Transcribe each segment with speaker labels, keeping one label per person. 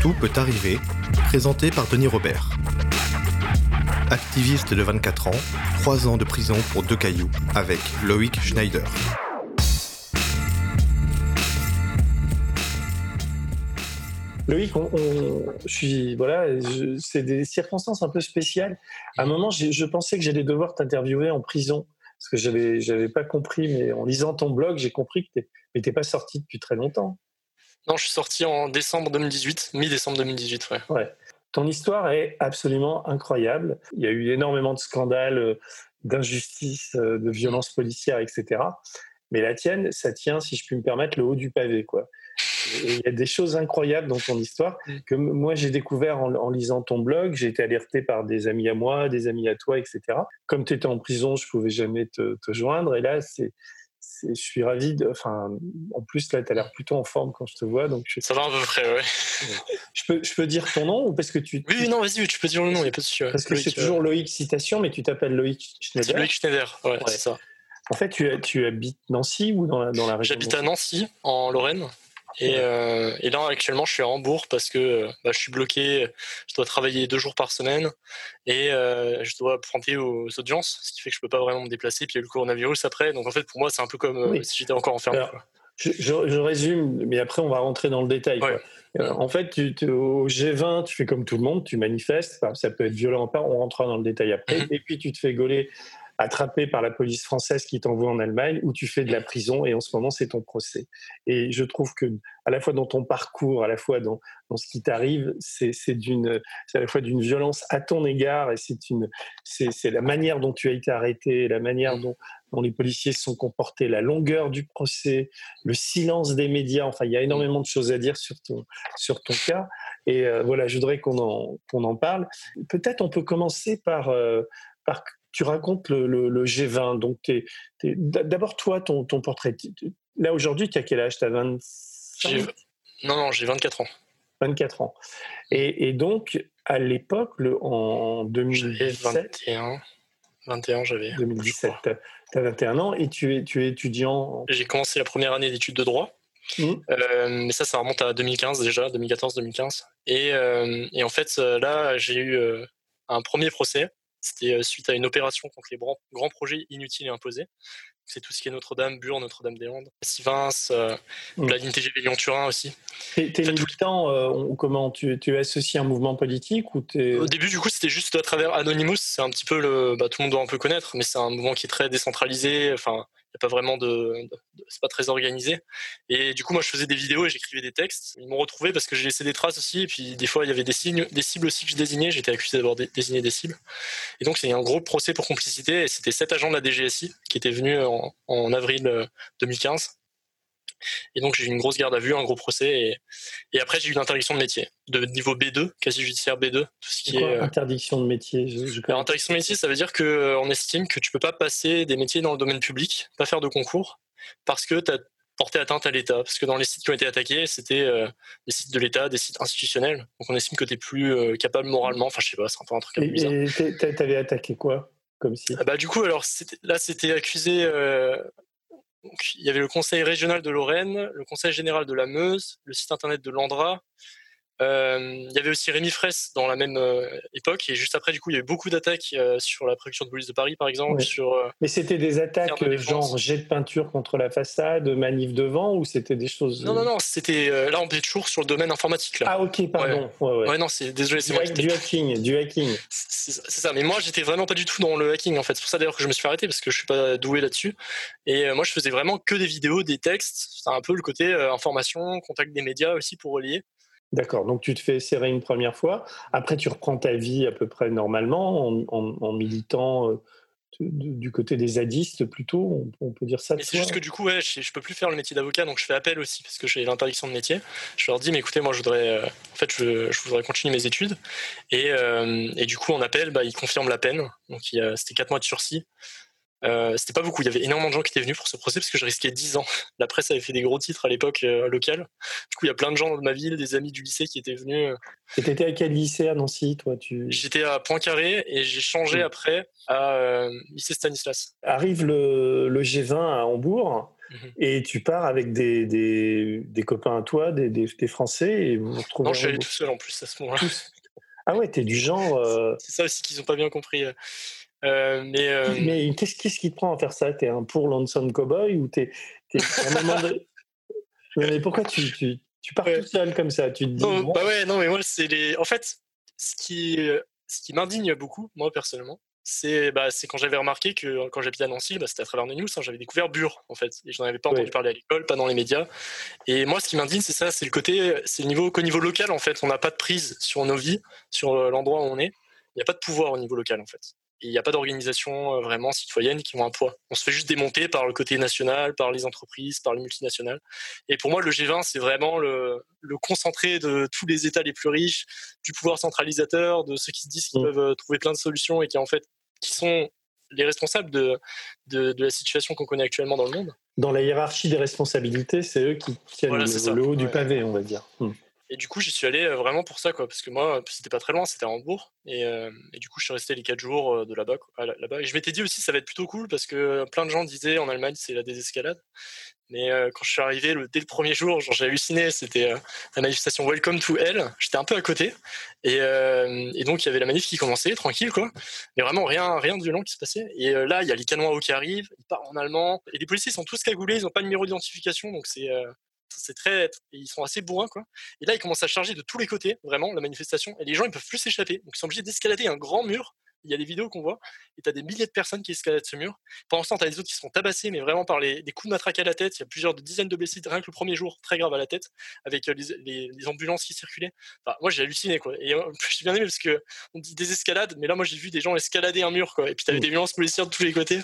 Speaker 1: Tout peut arriver, présenté par Denis Robert. Activiste de 24 ans, 3 ans de prison pour deux cailloux, avec Loïc Schneider.
Speaker 2: Loïc, voilà, c'est des circonstances un peu spéciales. À un moment, je pensais que j'allais devoir t'interviewer en prison parce que j'avais, j'avais pas compris, mais en lisant ton blog, j'ai compris que tu n'étais pas sorti depuis très longtemps.
Speaker 3: Non, je suis sorti en décembre 2018, mi-décembre 2018, ouais.
Speaker 2: ouais. Ton histoire est absolument incroyable. Il y a eu énormément de scandales, euh, d'injustices, euh, de violences policières, etc. Mais la tienne, ça tient, si je puis me permettre, le haut du pavé, quoi. Et il y a des choses incroyables dans ton histoire mm. que moi j'ai découvert en, lisant ton blog. J'ai été alerté par des amis à moi, des amis à toi, etc. Comme tu étais en prison, je pouvais jamais te, joindre. Et là, c'est je suis ravi. De, enfin, en plus, là, tu as l'air plutôt en forme quand je te vois. Donc
Speaker 3: Ça va à peu près, ouais.
Speaker 2: Je peux, je peux dire ton nom ou parce que tu.
Speaker 3: Oui, non, vas-y, tu peux dire le nom, il n'y a pas de souci.
Speaker 2: Parce que c'est toujours Loïc Citation, mais tu t'appelles Loïc Schneider.
Speaker 3: Loïc Schneider, ouais, c'est ça.
Speaker 2: En fait, tu, tu habites Nancy ou dans la, dans la région
Speaker 3: J'habite à Nancy, en Lorraine. Et, euh, et, là, actuellement, je suis à Hambourg parce que bah, je suis bloqué. Je dois travailler deux jours par semaine et euh, je dois prendre aux audiences, ce qui fait que je peux pas vraiment me déplacer. Puis il y a eu le coronavirus après. Donc en fait, pour moi, c'est un peu comme euh, si j'étais encore enfermé.
Speaker 2: je, je, résume, mais après, on va rentrer dans le détail. En fait, tu, au G20, tu fais comme tout le monde, tu manifestes. ça peut être violent, on rentrera dans le détail après. Mhm. Et puis, tu te fais gauler attrapé par la police française qui t'envoie en Allemagne, où tu fais de la prison et en ce moment c'est ton procès. Et je trouve que à la fois dans ton parcours, à la fois dans, dans ce qui t'arrive, c'est à la fois d'une violence à ton égard et c'est la manière dont tu as été arrêté, la manière dont, dont les policiers se sont comportés, la longueur du procès, le silence des médias. Enfin, il y a énormément de choses à dire sur ton, sur ton cas. Et euh, voilà, je voudrais qu'on en, qu'on en parle. Peut-être on peut commencer par, euh, par tu racontes le, G20. Donc, d'abord, toi, ton, ton portrait. Là, aujourd'hui, tu as quel âge? Tu as 25
Speaker 3: Non, non, j'ai 24 ans.
Speaker 2: 24 ans. Et, donc, à l'époque, en 2017.
Speaker 3: 21. 21, j'avais.
Speaker 2: 2017, tu as 21 ans et tu es, tu es étudiant.
Speaker 3: J'ai commencé la première année d'études de droit. Mmh. Euh, mais ça, ça remonte à 2015 déjà, 2014-2015. Et, euh, et, en fait, là, j'ai eu euh, un premier procès c'était euh, suite à une opération contre les grands, projets inutiles et imposés. C'est tout ce qui est Notre-Dame, Bure, Notre-Dame-des-Landes, Sivins, euh, mmh. la ligne TGV Lyon-Turin aussi.
Speaker 2: T'es es militant, euh, comment tu, tu es associé à un mouvement politique ou
Speaker 3: Au début, du coup, c'était juste à travers Anonymous. C'est un petit peu le. Bah, tout le monde doit un peu connaître, mais c'est un mouvement qui est très décentralisé. Enfin, n'y a pas vraiment de, c'est pas très organisé. Et du coup, moi, je faisais des vidéos et j'écrivais des textes. Ils m'ont retrouvé parce que j'ai laissé des traces aussi. Et puis, des fois, il y avait des signes, des cibles aussi que je désignais. J'étais accusé d'avoir désigné des cibles. Et donc, c'est un gros procès pour complicité. Et c'était sept agents de la DGSI qui étaient venus en, en avril 2015 euh, et donc j'ai eu une grosse garde à vue, un gros procès. Et, après, j'ai eu une interdiction de métier, de niveau B2, quasi judiciaire B2. Tout
Speaker 2: ce qui est, euh, interdiction de métier?
Speaker 3: Interdiction de métier, ça veut dire qu'on euh, estime que tu peux pas passer des métiers dans le domaine public, pas faire de concours, parce que tu as porté atteinte à l'État. Parce que dans les sites qui ont été attaqués, c'était euh, des sites de l'État, des sites institutionnels. Donc on estime que tu es plus capable moralement. Enfin, je sais pas, c'est un peu un truc
Speaker 2: Et tu avais attaqué quoi comme si
Speaker 3: ah bah, Du coup, alors là, c'était accusé il y avait le conseil régional de Lorraine, le conseil général de la Meuse, le site internet de l'Andra, il y avait aussi Rémi Fraisse dans la même euh, époque et juste après du coup il y avait beaucoup d'attaques euh, sur la préfecture de police de Paris par exemple. Sur,
Speaker 2: Mais c'était des attaques genre jet de peinture contre la façade, manif devant ou c'était des choses
Speaker 3: Non non non c'était là on est toujours sur le domaine informatique là.
Speaker 2: Ah ok pardon.
Speaker 3: Ouais, non c'est désolé c'est moi
Speaker 2: du hacking du hacking.
Speaker 3: C'est ça mais moi j'étais vraiment pas du tout dans le hacking en fait c'est pour ça d'ailleurs que je me suis arrêter parce que je suis pas doué là-dessus et moi je faisais vraiment que des vidéos des textes c'est un peu le côté information contact des médias aussi pour relier.
Speaker 2: D'accord, donc tu te fais serrer une première fois, après tu reprends ta vie à peu près normalement en, militant euh, du côté des zadistes plutôt, on, peut dire ça.
Speaker 3: C'est juste que du coup, ouais, je, je, peux plus faire le métier d'avocat, donc je fais appel aussi parce que j'ai l'interdiction de métier. Je leur dis, mais écoutez, moi je voudrais, euh, en fait, je, voudrais continuer mes études, et, euh, et, du coup en appel, bah, ils confirment la peine, donc c'était 4 mois de sursis. Euh, c'était pas beaucoup. Il y avait énormément de gens qui étaient venus pour ce procès parce que je risquais 10 ans. La presse avait fait des gros titres à l'époque euh, locale. Du coup, il y a plein de gens de ma ville, des amis du lycée qui étaient venus.
Speaker 2: Et t'étais à quel lycée à Nancy, toi tu...
Speaker 3: J'étais à Poincaré et j'ai changé après à euh, lycée Stanislas.
Speaker 2: Arrive le, le, G20 à Hambourg. mmh et tu pars avec des, des, des copains à toi, des, des, Français, et vous vous retrouvez.
Speaker 3: Non, je suis allé tout seul en plus à ce moment-là.
Speaker 2: Ah ouais, t'es du genre. Euh
Speaker 3: c'est ça aussi qu'ils n'ont pas bien compris. Euh,
Speaker 2: mais mais qu'est-ce, qu'est-ce qui te prend à faire ça? T'es un pour Lonesome Cowboy ou t'es, t'es Mais pourquoi tu, tu, tu pars tout seul comme ça? Tu te dis.
Speaker 3: Non, bah ouais, non, mais moi, c'est les. En fait, ce qui, ce qui m'indigne beaucoup, moi personnellement, c'est bah, quand j'avais remarqué que quand j'habitais à Nancy, bah, c'était à travers News, hein, j'avais découvert Bure en fait, et je n'en avais pas entendu parler à l'école, pas dans les médias. Et moi, ce qui m'indigne, c'est ça, c'est le côté, c'est le niveau qu'au niveau local en fait, on n'a pas de prise sur nos vies, sur euh, l'endroit où on est. Il n'y a pas de pouvoir au niveau local en fait il n'y a pas d'organisation euh, vraiment citoyenne qui ont un poids. On se fait juste démonter par le côté national, par les entreprises, par les multinationales. Et pour moi, le G20, c'est vraiment le, concentré de tous les États les plus riches, du pouvoir centralisateur, de ceux qui se disent qu'ils mm. peuvent euh, trouver plein de solutions et qui en fait qui sont les responsables de, de, la situation qu'on connaît actuellement dans le monde.
Speaker 2: Dans la hiérarchie des responsabilités, c'est eux qui tiennent le, haut du pavé, on va dire. Mm.
Speaker 3: Et du coup, j'y suis allé vraiment pour ça, quoi, parce que moi, c'était pas très loin, c'était à Hambourg, et, du coup, je suis resté les quatre jours de là-bas, là-bas. Et je m'étais dit aussi, ça va être plutôt cool, parce que plein de gens disaient en Allemagne, c'est la désescalade. Mais quand je suis arrivé le, dès le premier jour, j'ai halluciné, c'était la manifestation Welcome to Hell. J'étais un peu à côté, et, donc il y avait la manif qui commençait, tranquille, quoi. Mais vraiment rien, rien de violent qui se passait. Et là, il y a les canons à eau qui arrivent, ils partent en allemand, et les policiers sont tous cagoulés, ils n'ont pas de numéro d'identification, donc c'est c'est très, ils sont assez bourrins quoi. Et là, ils commencent à charger de tous les côtés, vraiment, la manifestation. Et les gens, ils peuvent plus s'échapper. Donc, ils sont obligés d'escalader un grand mur il y a des vidéos qu'on voit, et tu as des milliers de personnes qui escaladent ce mur. Pendant ce temps, tu as des autres qui se font tabasser, mais vraiment par les, des coups de matraque à la tête. Il y a plusieurs dizaines de blessés, rien que le premier jour, très grave à la tête, avec euh, les, les, ambulances qui circulaient. Enfin, moi, j'ai halluciné, quoi. Et euh, j'ai bien aimé parce que on dit des escalades, mais là, moi, j'ai vu des gens escalader un mur, quoi. Et puis, tu avais mmh. des violences policières de tous les côtés.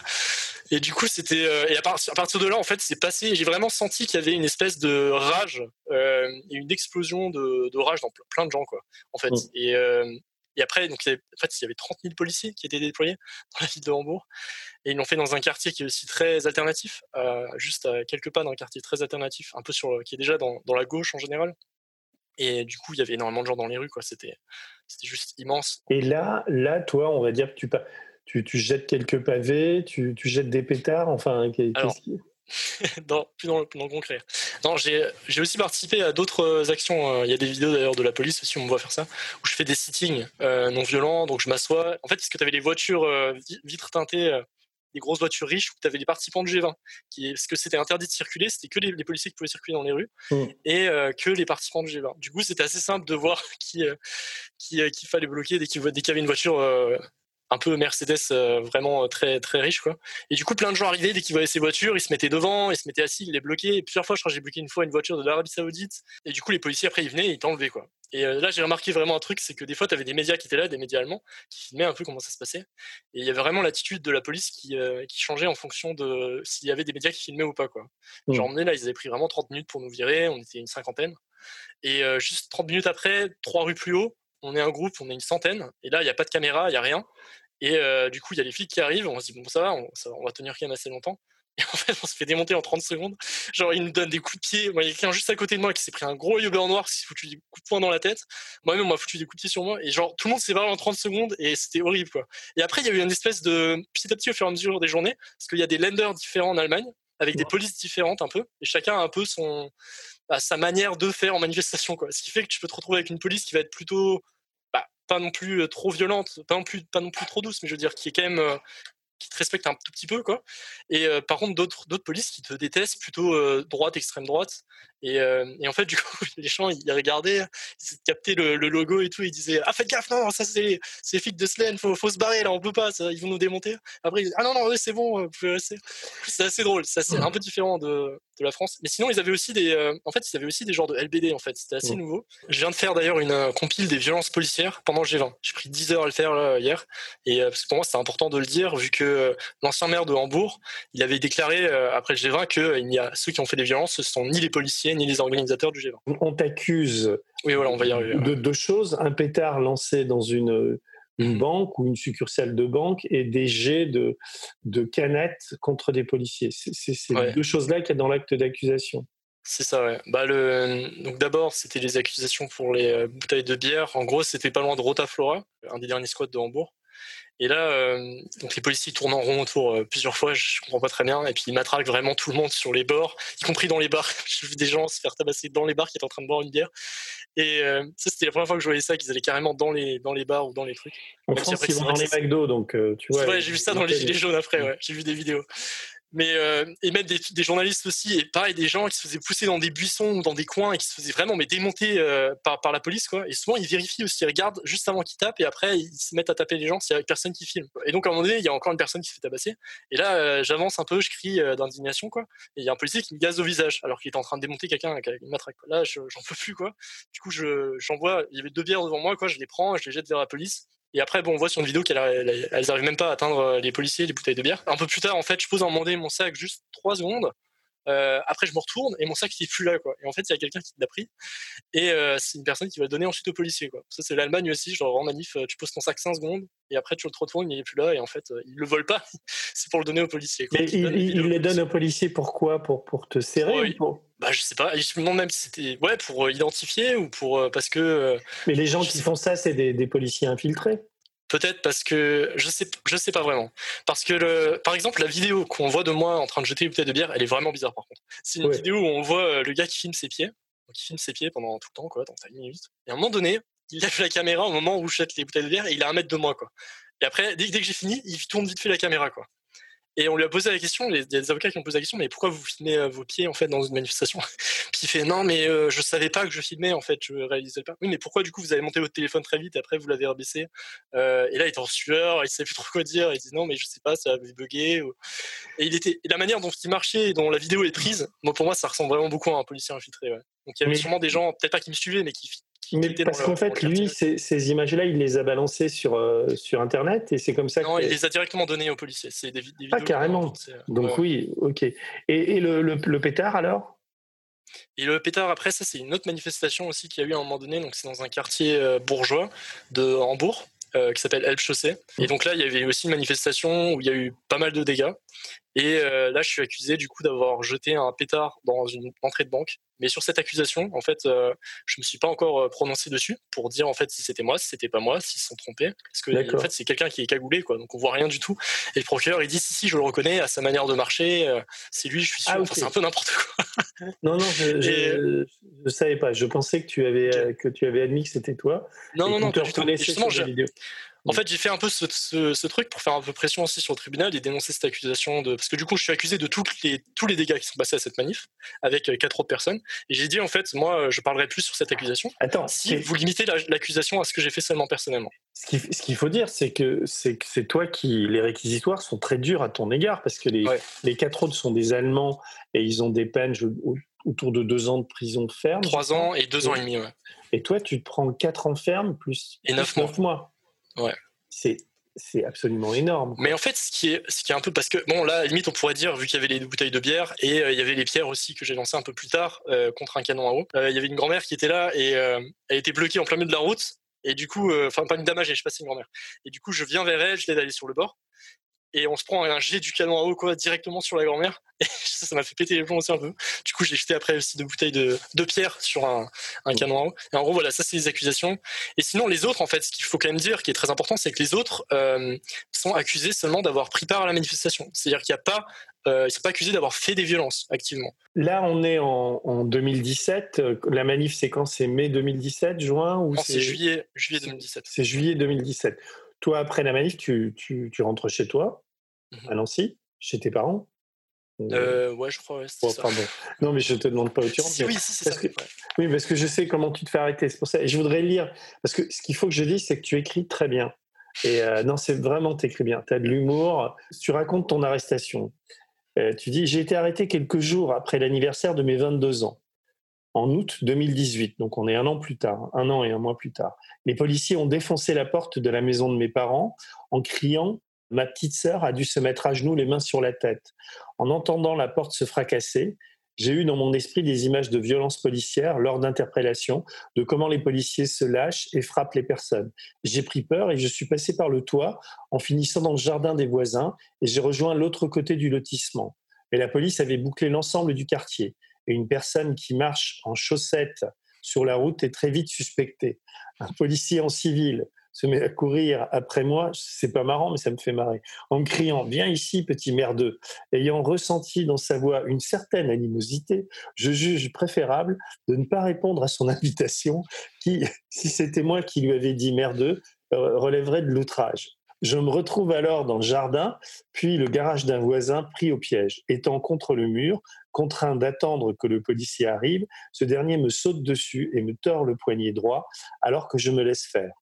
Speaker 3: Et du coup, c'était. Euh, et à, partir de là, en fait, c'est passé. J'ai vraiment senti qu'il y avait une espèce de rage et une explosion de, de, rage dans plein de gens, quoi, en fait. Mmh. Et, et après, donc, il y avait, en fait, il y avait 30 000 policiers qui étaient déployés dans la ville de Hambourg. Et ils l'ont fait dans un quartier qui est aussi très alternatif, euh, juste à quelques pas d'un quartier très alternatif, un peu sur, qui est déjà dans, dans, la gauche en général. Et du coup, il y avait énormément de gens dans les rues, quoi. C'était, c'était juste immense.
Speaker 2: Et là, là, toi, on va dire que tu, tu, tu jettes quelques pavés, tu, tu jettes des pétards, enfin, qu'est-ce qui
Speaker 3: non, plus dans le, concret. Non, j'ai aussi participé à d'autres euh, actions. Euh, il y a des vidéos d'ailleurs de la police aussi, on me voit faire ça, où je fais des sittings euh, non violents. Donc je m'assois. En fait, parce que tu avais les voitures vitres teintées, des grosses voitures riches, où tu avais les participants du G20. Qui, parce que c'était interdit de circuler, c'était que les, policiers qui pouvaient circuler dans les rues, mmh. et que les participants du G20. Du coup, c'était assez simple de voir qui, qui, qui fallait bloquer dès qu'il y avait une voiture un peu Mercedes euh, vraiment euh, très très riche quoi. Et du coup plein de gens arrivaient dès qu'ils voyaient ces voitures, ils se mettaient devant, ils se mettaient assis, ils les bloquaient. Et plusieurs fois je crois que j'ai bloqué une fois une voiture de l'Arabie Saoudite et du coup les policiers après ils venaient et ils t'enlevaient quoi. Et euh, là j'ai remarqué vraiment un truc, c'est que des fois tu avais des médias qui étaient là, des médias allemands qui filmaient un peu comment ça se passait et il y avait vraiment l'attitude de la police qui, qui changeait en fonction de s'il y avait des médias qui filmaient ou pas quoi. Mmh. Genre on est là, ils avaient pris vraiment 30 minutes pour nous virer, on était une cinquantaine. Et juste 30 minutes après, trois rues plus haut, on est un groupe, on est une centaine, et là, il n'y a pas de caméra, il n'y a rien. Et euh, du coup, il y a les flics qui arrivent, on se dit, bon, ça va, on, on va tenir quand même assez longtemps. Et en fait, on se fait démonter en 30 secondes. Genre, il nous donne des coups de pied. Moi, il y a quelqu'un juste à côté de moi qui s'est pris un gros yeux noir, qui s'est foutu des coups de poing dans la tête. Moi-même, on m'a foutu des coups de pied sur moi. Et genre, tout le monde s'est barré en 30 secondes et c'était horrible, quoi. Et après, il y a eu une espèce de petit à petit au fur et à mesure des journées, parce qu'il y a des lenders différents en Allemagne, avec des polices différentes un peu. Et chacun a un peu son, bah, sa manière de faire en manifestation, quoi. Ce qui fait que tu peux te retrouver avec une police qui va être plutôt pas non plus trop violente, pas non plus, trop douce, mais je veux dire qui est quand même qui te respecte un tout petit peu quoi. Et par contre d'autres polices qui te détestent plutôt droite extrême droite et, et, en fait du coup les gens ils regardaient ils captaient le, le, logo et tout ils disaient ah faites gaffe non ça c'est flics de Slen faut faut se barrer là on peut pas ça, ils vont nous démonter. Après ils disent, ah non non c'est bon vous pouvez rester. C'est assez drôle ça c'est un peu différent de, de la France. Mais sinon ils avaient aussi des en fait ils avaient aussi des genres de LBD en fait c'était assez nouveau. Je viens de faire d'ailleurs une compile des violences policières pendant le G20 j'ai pris 10 heures à le faire là, hier. Et parce que pour moi c'est important de le dire vu que l'ancien maire de Hambourg, il avait déclaré euh, après le G20 que il y a ceux qui ont fait des violences, ce sont ni les policiers ni les organisateurs du G20.
Speaker 2: On t'accuse
Speaker 3: oui, voilà, on va y
Speaker 2: de deux choses un pétard lancé dans une une mhm. banque ou une succursale de banque et des jets de, de canettes contre des policiers. C'est ces deux choses-là qu'il y a dans l'acte d'accusation.
Speaker 3: C'est ça, ouais. Bah, le... Donc d'abord, c'était les accusations pour les euh, bouteilles de bière. En gros, c'était pas loin de Rotaflora, un des derniers squats de Hambourg. Et là, euh, donc les policiers tournent en rond autour euh, plusieurs fois, je comprends pas très bien, et puis ils matraquent vraiment tout le monde sur les bords, y compris dans les bars. J'ai vu des gens se faire tabasser dans les bars qui étaient en train de boire une bière. Et euh, ça, c'était la première fois que je voyais ça, qu'ils allaient carrément dans les, dans les bars ou dans les trucs.
Speaker 2: En France, ils vont dans les McDo, donc tu vois.
Speaker 3: Ouais, j'ai vu ça dans les Gilets jaunes après, ouais. J'ai vu des vidéos mais euh, et même des, journalistes aussi et pareil des gens qui se faisaient pousser dans des buissons ou dans des coins et qui se faisaient vraiment mais démonter euh, par, la police quoi. Et souvent ils vérifient aussi ils regardent juste avant qu'ils tapent et après ils se mettent à taper les gens s'il y a personne qui filme. Et donc à un moment donné il y a encore une personne qui se fait tabasser. Et là euh, j'avance un peu je crie d'indignation quoi. Et il y a un policier qui me gaze au visage alors qu'il est en train de démonter quelqu'un avec une matraque. Là j'en peux plus quoi. Du coup je j'envoie il y avait deux bières devant moi quoi. Je les prends je les jette vers la police et après, bon, on voit sur une vidéo qu'elles n'arrivent même pas à atteindre euh, les policiers, les bouteilles de bière. Un peu plus tard, en fait, je pose en demander mon sac juste trois secondes. Euh, après, je me retourne et mon sac il est plus là, quoi. Et en fait, il y a quelqu'un qui l'a pris et euh, c'est une personne qui va le donner ensuite au policier, quoi. Ça, c'est l'Allemagne aussi. Genre en manif, tu poses ton sac 5 secondes et après tu le retournes, il est plus là et en fait, il le vole pas. c'est pour le donner au policier.
Speaker 2: Mais il, les donne au policier pourquoi Pour pour te serrer pour...
Speaker 3: Bah, je sais pas. Je me demande même si c'était ouais pour identifier ou pour parce que.
Speaker 2: Mais les gens qui font ça, c'est des, des policiers infiltrés.
Speaker 3: Peut-être parce que je sais, je sais pas vraiment. Parce que le, par exemple, la vidéo qu'on voit de moi en train de jeter une bouteille de bière, elle est vraiment bizarre par contre. C'est une vidéo où on voit euh, le gars qui filme ses pieds, qui filme ses pieds pendant tout le temps, quoi, dans une minute. Et à un moment donné, il lève la caméra au moment où je jette les bouteilles de bière et il a un mètre de moi, quoi. Et après, dès, dès que j'ai fini, il tourne vite fait la caméra, quoi. Et on lui a posé la question, il y a des avocats qui ont posé la question, mais pourquoi vous filmez euh, vos pieds en fait dans une manifestation Puis il fait non, mais euh, je savais pas que je filmais en fait, je réalisais pas. Oui, mais pourquoi du coup vous avez monté votre téléphone très vite et après vous l'avez rebaissé euh, Et là il était en sueur, il savait plus trop quoi dire. Il dit non, mais je sais pas, ça avait bugué. Et il était, et la manière dont il marchait, et dont la vidéo est prise, moi pour moi ça ressemble vraiment beaucoup à un policier infiltré. Ouais. Donc il y avait sûrement des gens, peut-être pas qui me suivaient, mais qui
Speaker 2: mais parce qu'en fait, lui, ces, images-là, il les a balancées sur, euh, sur Internet et c'est comme ça
Speaker 3: non, il les a directement données aux policiers. C'est des,
Speaker 2: vidéos. Ah, carrément. Donc, oui, ok. Et, et le, le, pétard alors?
Speaker 3: Et le pétard, après, ça, c'est une autre manifestation aussi qu'il y a eu à un moment donné. Donc, c'est dans un quartier euh, bourgeois de Hambourg. Euh, qui s'appelle Elbe Chaussée. Et mmh. donc là, il y avait aussi une manifestation où il y a eu pas mal de dégâts. Et euh, là, je suis accusé du coup d'avoir jeté un pétard dans une entrée de banque. Mais sur cette accusation, en fait, euh, je me suis pas encore euh, prononcé dessus pour dire en fait si c'était moi, si c'était pas moi, s'ils se sont trompés. Parce que en fait, c'est quelqu'un qui est cagoulé, quoi. Donc on voit rien du tout. Et le procureur, il dit si si, je le reconnais à sa manière de marcher. c'est lui, je suis sûr. Ah, c'est un peu n'importe quoi.
Speaker 2: non non, je, ne savais pas. Je pensais que tu avais que tu avais admis que c'était toi.
Speaker 3: Non non non. Te justement, en fait, j'ai fait un peu ce, truc pour faire un peu pression aussi sur le tribunal et dénoncer cette accusation de parce que du coup, je suis accusé de toutes les, tous les dégâts qui sont passés à cette manif avec euh, quatre autres personnes. Et j'ai dit en fait, moi, je parlerai plus sur cette accusation.
Speaker 2: Attends,
Speaker 3: si vous limitez l'accusation à ce que j'ai fait seulement personnellement.
Speaker 2: Ce qu'il faut dire, c'est que c'est toi qui les réquisitoires sont très durs à ton égard parce que les, les quatre autres sont des Allemands et ils ont des peines autour de deux ans de prison ferme.
Speaker 3: Trois ans et deux ans et demi, ouais.
Speaker 2: Et toi, tu te prends quatre ans ferme plus,
Speaker 3: et neuf
Speaker 2: mois.
Speaker 3: Ouais.
Speaker 2: C'est c'est absolument énorme.
Speaker 3: Mais en fait, ce qui est, ce qui est un peu parce que bon, là, limite, on pourrait dire vu qu'il y avait les bouteilles de bière et euh, il y avait les pierres aussi que j'ai lancées un peu plus tard euh, contre un canon à eau. Euh, il y avait une grand-mère qui était là et elle était bloquée en plein milieu de la route. Et du coup, enfin pas une damagée, je sais pas si une grand-mère. Et du coup, je viens vers elle, je l'aide à aller sur le bord et on se prend un jet du canon à eau quoi directement sur la grand-mère et ça m'a fait péter les plombs aussi un peu du coup j'ai jeté après aussi deux bouteilles de, de pierre sur un, un canon à eau et en gros voilà ça c'est les accusations et sinon les autres en fait ce qu'il faut quand même dire qui est très important c'est que les autres euh, sont accusés seulement d'avoir pris part à la manifestation c'est-à-dire qu'il n'y a pas euh, ils sont pas accusés d'avoir fait des violences activement.
Speaker 2: Là, on est en, en 2017. La manif, c'est quand? C'est mai 2017, juin ou
Speaker 3: c'est juillet, juillet 2017.
Speaker 2: C'est juillet 2017. Toi, après la manif, tu, tu, tu rentres chez toi à mmh Nancy, chez tes parents?
Speaker 3: Euh, ouais, je crois. Ouais,
Speaker 2: Non, mais je te demande pas où tu
Speaker 3: rentres. oui, c'est ça.
Speaker 2: oui, parce que je sais comment tu te fais arrêter. C'est pour ça. Et je voudrais lire. Parce que ce qu'il faut que je dise, c'est que tu écris très bien. Et euh, non, c'est vraiment, tu écris bien. Tu as de l'humour. Tu racontes ton arrestation. Euh, tu dis J'ai été arrêté quelques jours après l'anniversaire de mes 22 ans, en août 2018. Donc, on est un an plus tard, un an et un mois plus tard. Les policiers ont défoncé la porte de la maison de mes parents en criant Ma petite sœur a dû se mettre à genoux, les mains sur la tête. En entendant la porte se fracasser, j'ai eu dans mon esprit des images de violences policières lors d'interpellations, de comment les policiers se lâchent et frappent les personnes. J'ai pris peur et je suis passé par le toit en finissant dans le jardin des voisins et j'ai rejoint l'autre côté du lotissement. Mais la police avait bouclé l'ensemble du quartier et une personne qui marche en chaussettes sur la route est très vite suspectée. Un policier en civil se met à courir après moi. C'est pas marrant, mais ça me fait marrer. En criant Viens ici, petit merdeux. Ayant ressenti dans sa voix une certaine animosité, je juge préférable de ne pas répondre à son invitation qui, si c'était moi qui lui avais dit merdeux, euh, relèverait de l'outrage. Je me retrouve alors dans le jardin, puis le garage d'un voisin pris au piège. Étant contre le mur, contraint d'attendre que le policier arrive, ce dernier me saute dessus et me tord le poignet droit alors que je me laisse faire.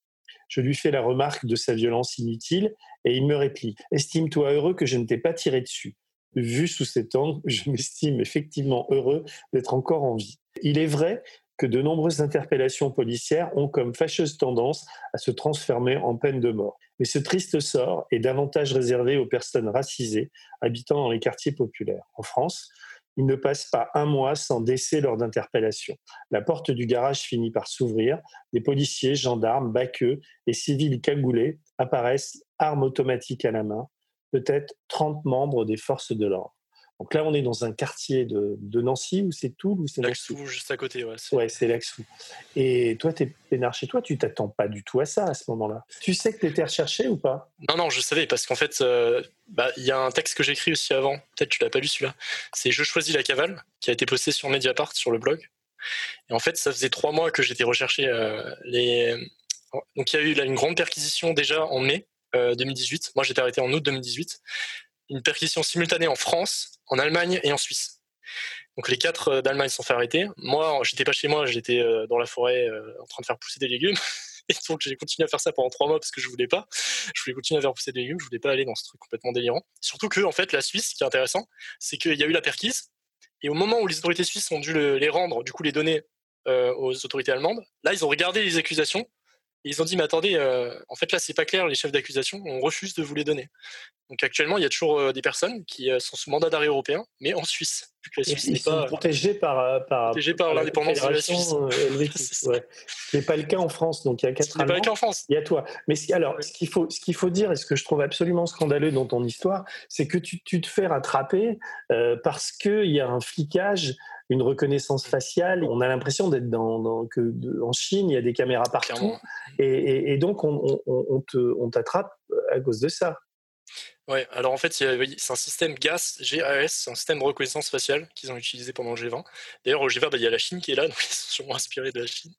Speaker 2: Je lui fais la remarque de sa violence inutile et il me réplique Estime-toi heureux que je ne t'ai pas tiré dessus. Vu sous cet angle, je m'estime effectivement heureux d'être encore en vie. Il est vrai que de nombreuses interpellations policières ont comme fâcheuse tendance à se transformer en peine de mort. Mais ce triste sort est davantage réservé aux personnes racisées habitant dans les quartiers populaires. En France, il ne passe pas un mois sans décès lors d'interpellations. La porte du garage finit par s'ouvrir, des policiers, gendarmes, baqueux et civils cagoulés apparaissent, armes automatiques à la main, peut-être 30 membres des forces de l'ordre. Donc là, on est dans un quartier de, Nancy ou c'est Toul ou c'est
Speaker 3: Laxou, juste à côté. Ouais,
Speaker 2: c'est ouais, Laxou. Et toi, tu es peinard chez toi, tu t'attends pas du tout à ça à ce moment-là. Tu sais que tu étais recherché ou pas?
Speaker 3: Non, non, je savais parce qu'en fait, euh, bah, il y a un texte que j'ai écrit aussi avant, peut-être tu l'as pas lu celui-là. C'est Je choisis la cavale, qui a été posté sur Mediapart, sur le blog. Et en fait, ça faisait trois mois que j'étais recherché. Euh, les... Donc il y a eu une grande perquisition déjà en mai 2018. Euh, moi, j'étais arrêté en août 2018 une perquisition simultanée en France, en Allemagne et en Suisse. Donc les quatre euh, d'Allemagne sont fait arrêter. Moi, j'étais pas chez moi, j'étais euh, dans la forêt euh, en train de faire pousser des légumes. Et donc j'ai continué à faire ça pendant trois mois parce que je voulais pas. Je voulais continuer à faire pousser des légumes, je voulais pas aller dans ce truc complètement délirant. Surtout que en fait la Suisse, ce qui est intéressant, c'est qu'il y a eu la perquise et au moment où les autorités suisses ont dû les rendre, du coup les données aux autorités allemandes, là ils ont regardé les accusations ils ont dit, mais attendez, en fait là, c'est pas clair, les chefs d'accusation, on refuse de vous les donner. Donc actuellement, il y a toujours euh, des personnes qui euh, sont sous mandat d'arrêt européen, mais en Suisse.
Speaker 2: ils sont pas, protégés par,
Speaker 3: par, par l'indépendance de la Suisse.
Speaker 2: Ce n'est pas le cas en France. Donc il y a quatre
Speaker 3: Ce n'est pas le cas en France.
Speaker 2: Il y a toi. Mais alors, ce qu'il faut, qu'il faut dire, et ce que je trouve absolument scandaleux dans ton histoire, c'est que tu, tu, te fais rattraper parce qu'il y a un flicage une reconnaissance faciale. On a l'impression d'être dans, que en Chine, il y a des caméras partout, et, donc on, on t'attrape à cause de ça.
Speaker 3: Ouais, alors en fait, c'est un système GAS, GAS, c'est un système de reconnaissance faciale qu'ils ont utilisé pendant le G20. D'ailleurs, au G20, bah, il y a la Chine qui est là, donc ils sont sûrement inspirés de la Chine.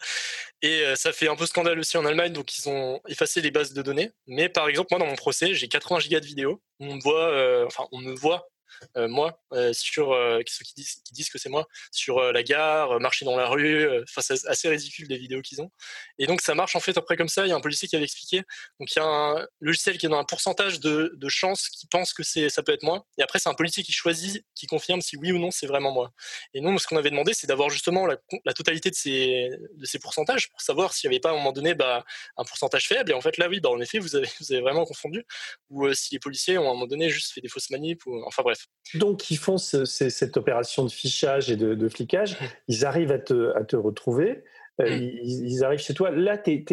Speaker 3: Et euh, ça fait un peu scandale aussi en Allemagne, donc ils ont effacé les bases de données. Mais par exemple, moi, dans mon procès, j'ai 80 gigas de vidéos. On me voit, euh, enfin, on me voit euh, moi, euh, sur euh, ceux qui disent, qui disent que c'est moi, sur la gare, marcher dans la rue. Enfin, c'est assez ridicule des vidéos qu'ils ont. Et donc, ça marche en fait après comme ça. Il y a un policier qui avait expliqué. Donc, il y a un logiciel qui est dans un pourcentage de, de chances qui pense que c'est, ça peut être moi. Et après, c'est un policier qui choisit, qui confirme si oui ou non c'est vraiment moi. Et nous, ce qu'on avait demandé, c'est d'avoir justement la, totalité de ces, de ces pourcentages pour savoir s'il n'y avait pas à un moment donné bah, un pourcentage faible. Et en fait, là, oui, bah, en effet, vous avez, vous avez vraiment confondu. Ou si les policiers ont à un moment donné juste fait des fausses manips. Enfin bref.
Speaker 2: Donc, ils font cette opération de fichage et de, flicage. Ils arrivent à te, retrouver. Euh, mmh. ils, arrivent chez toi. Là, tes,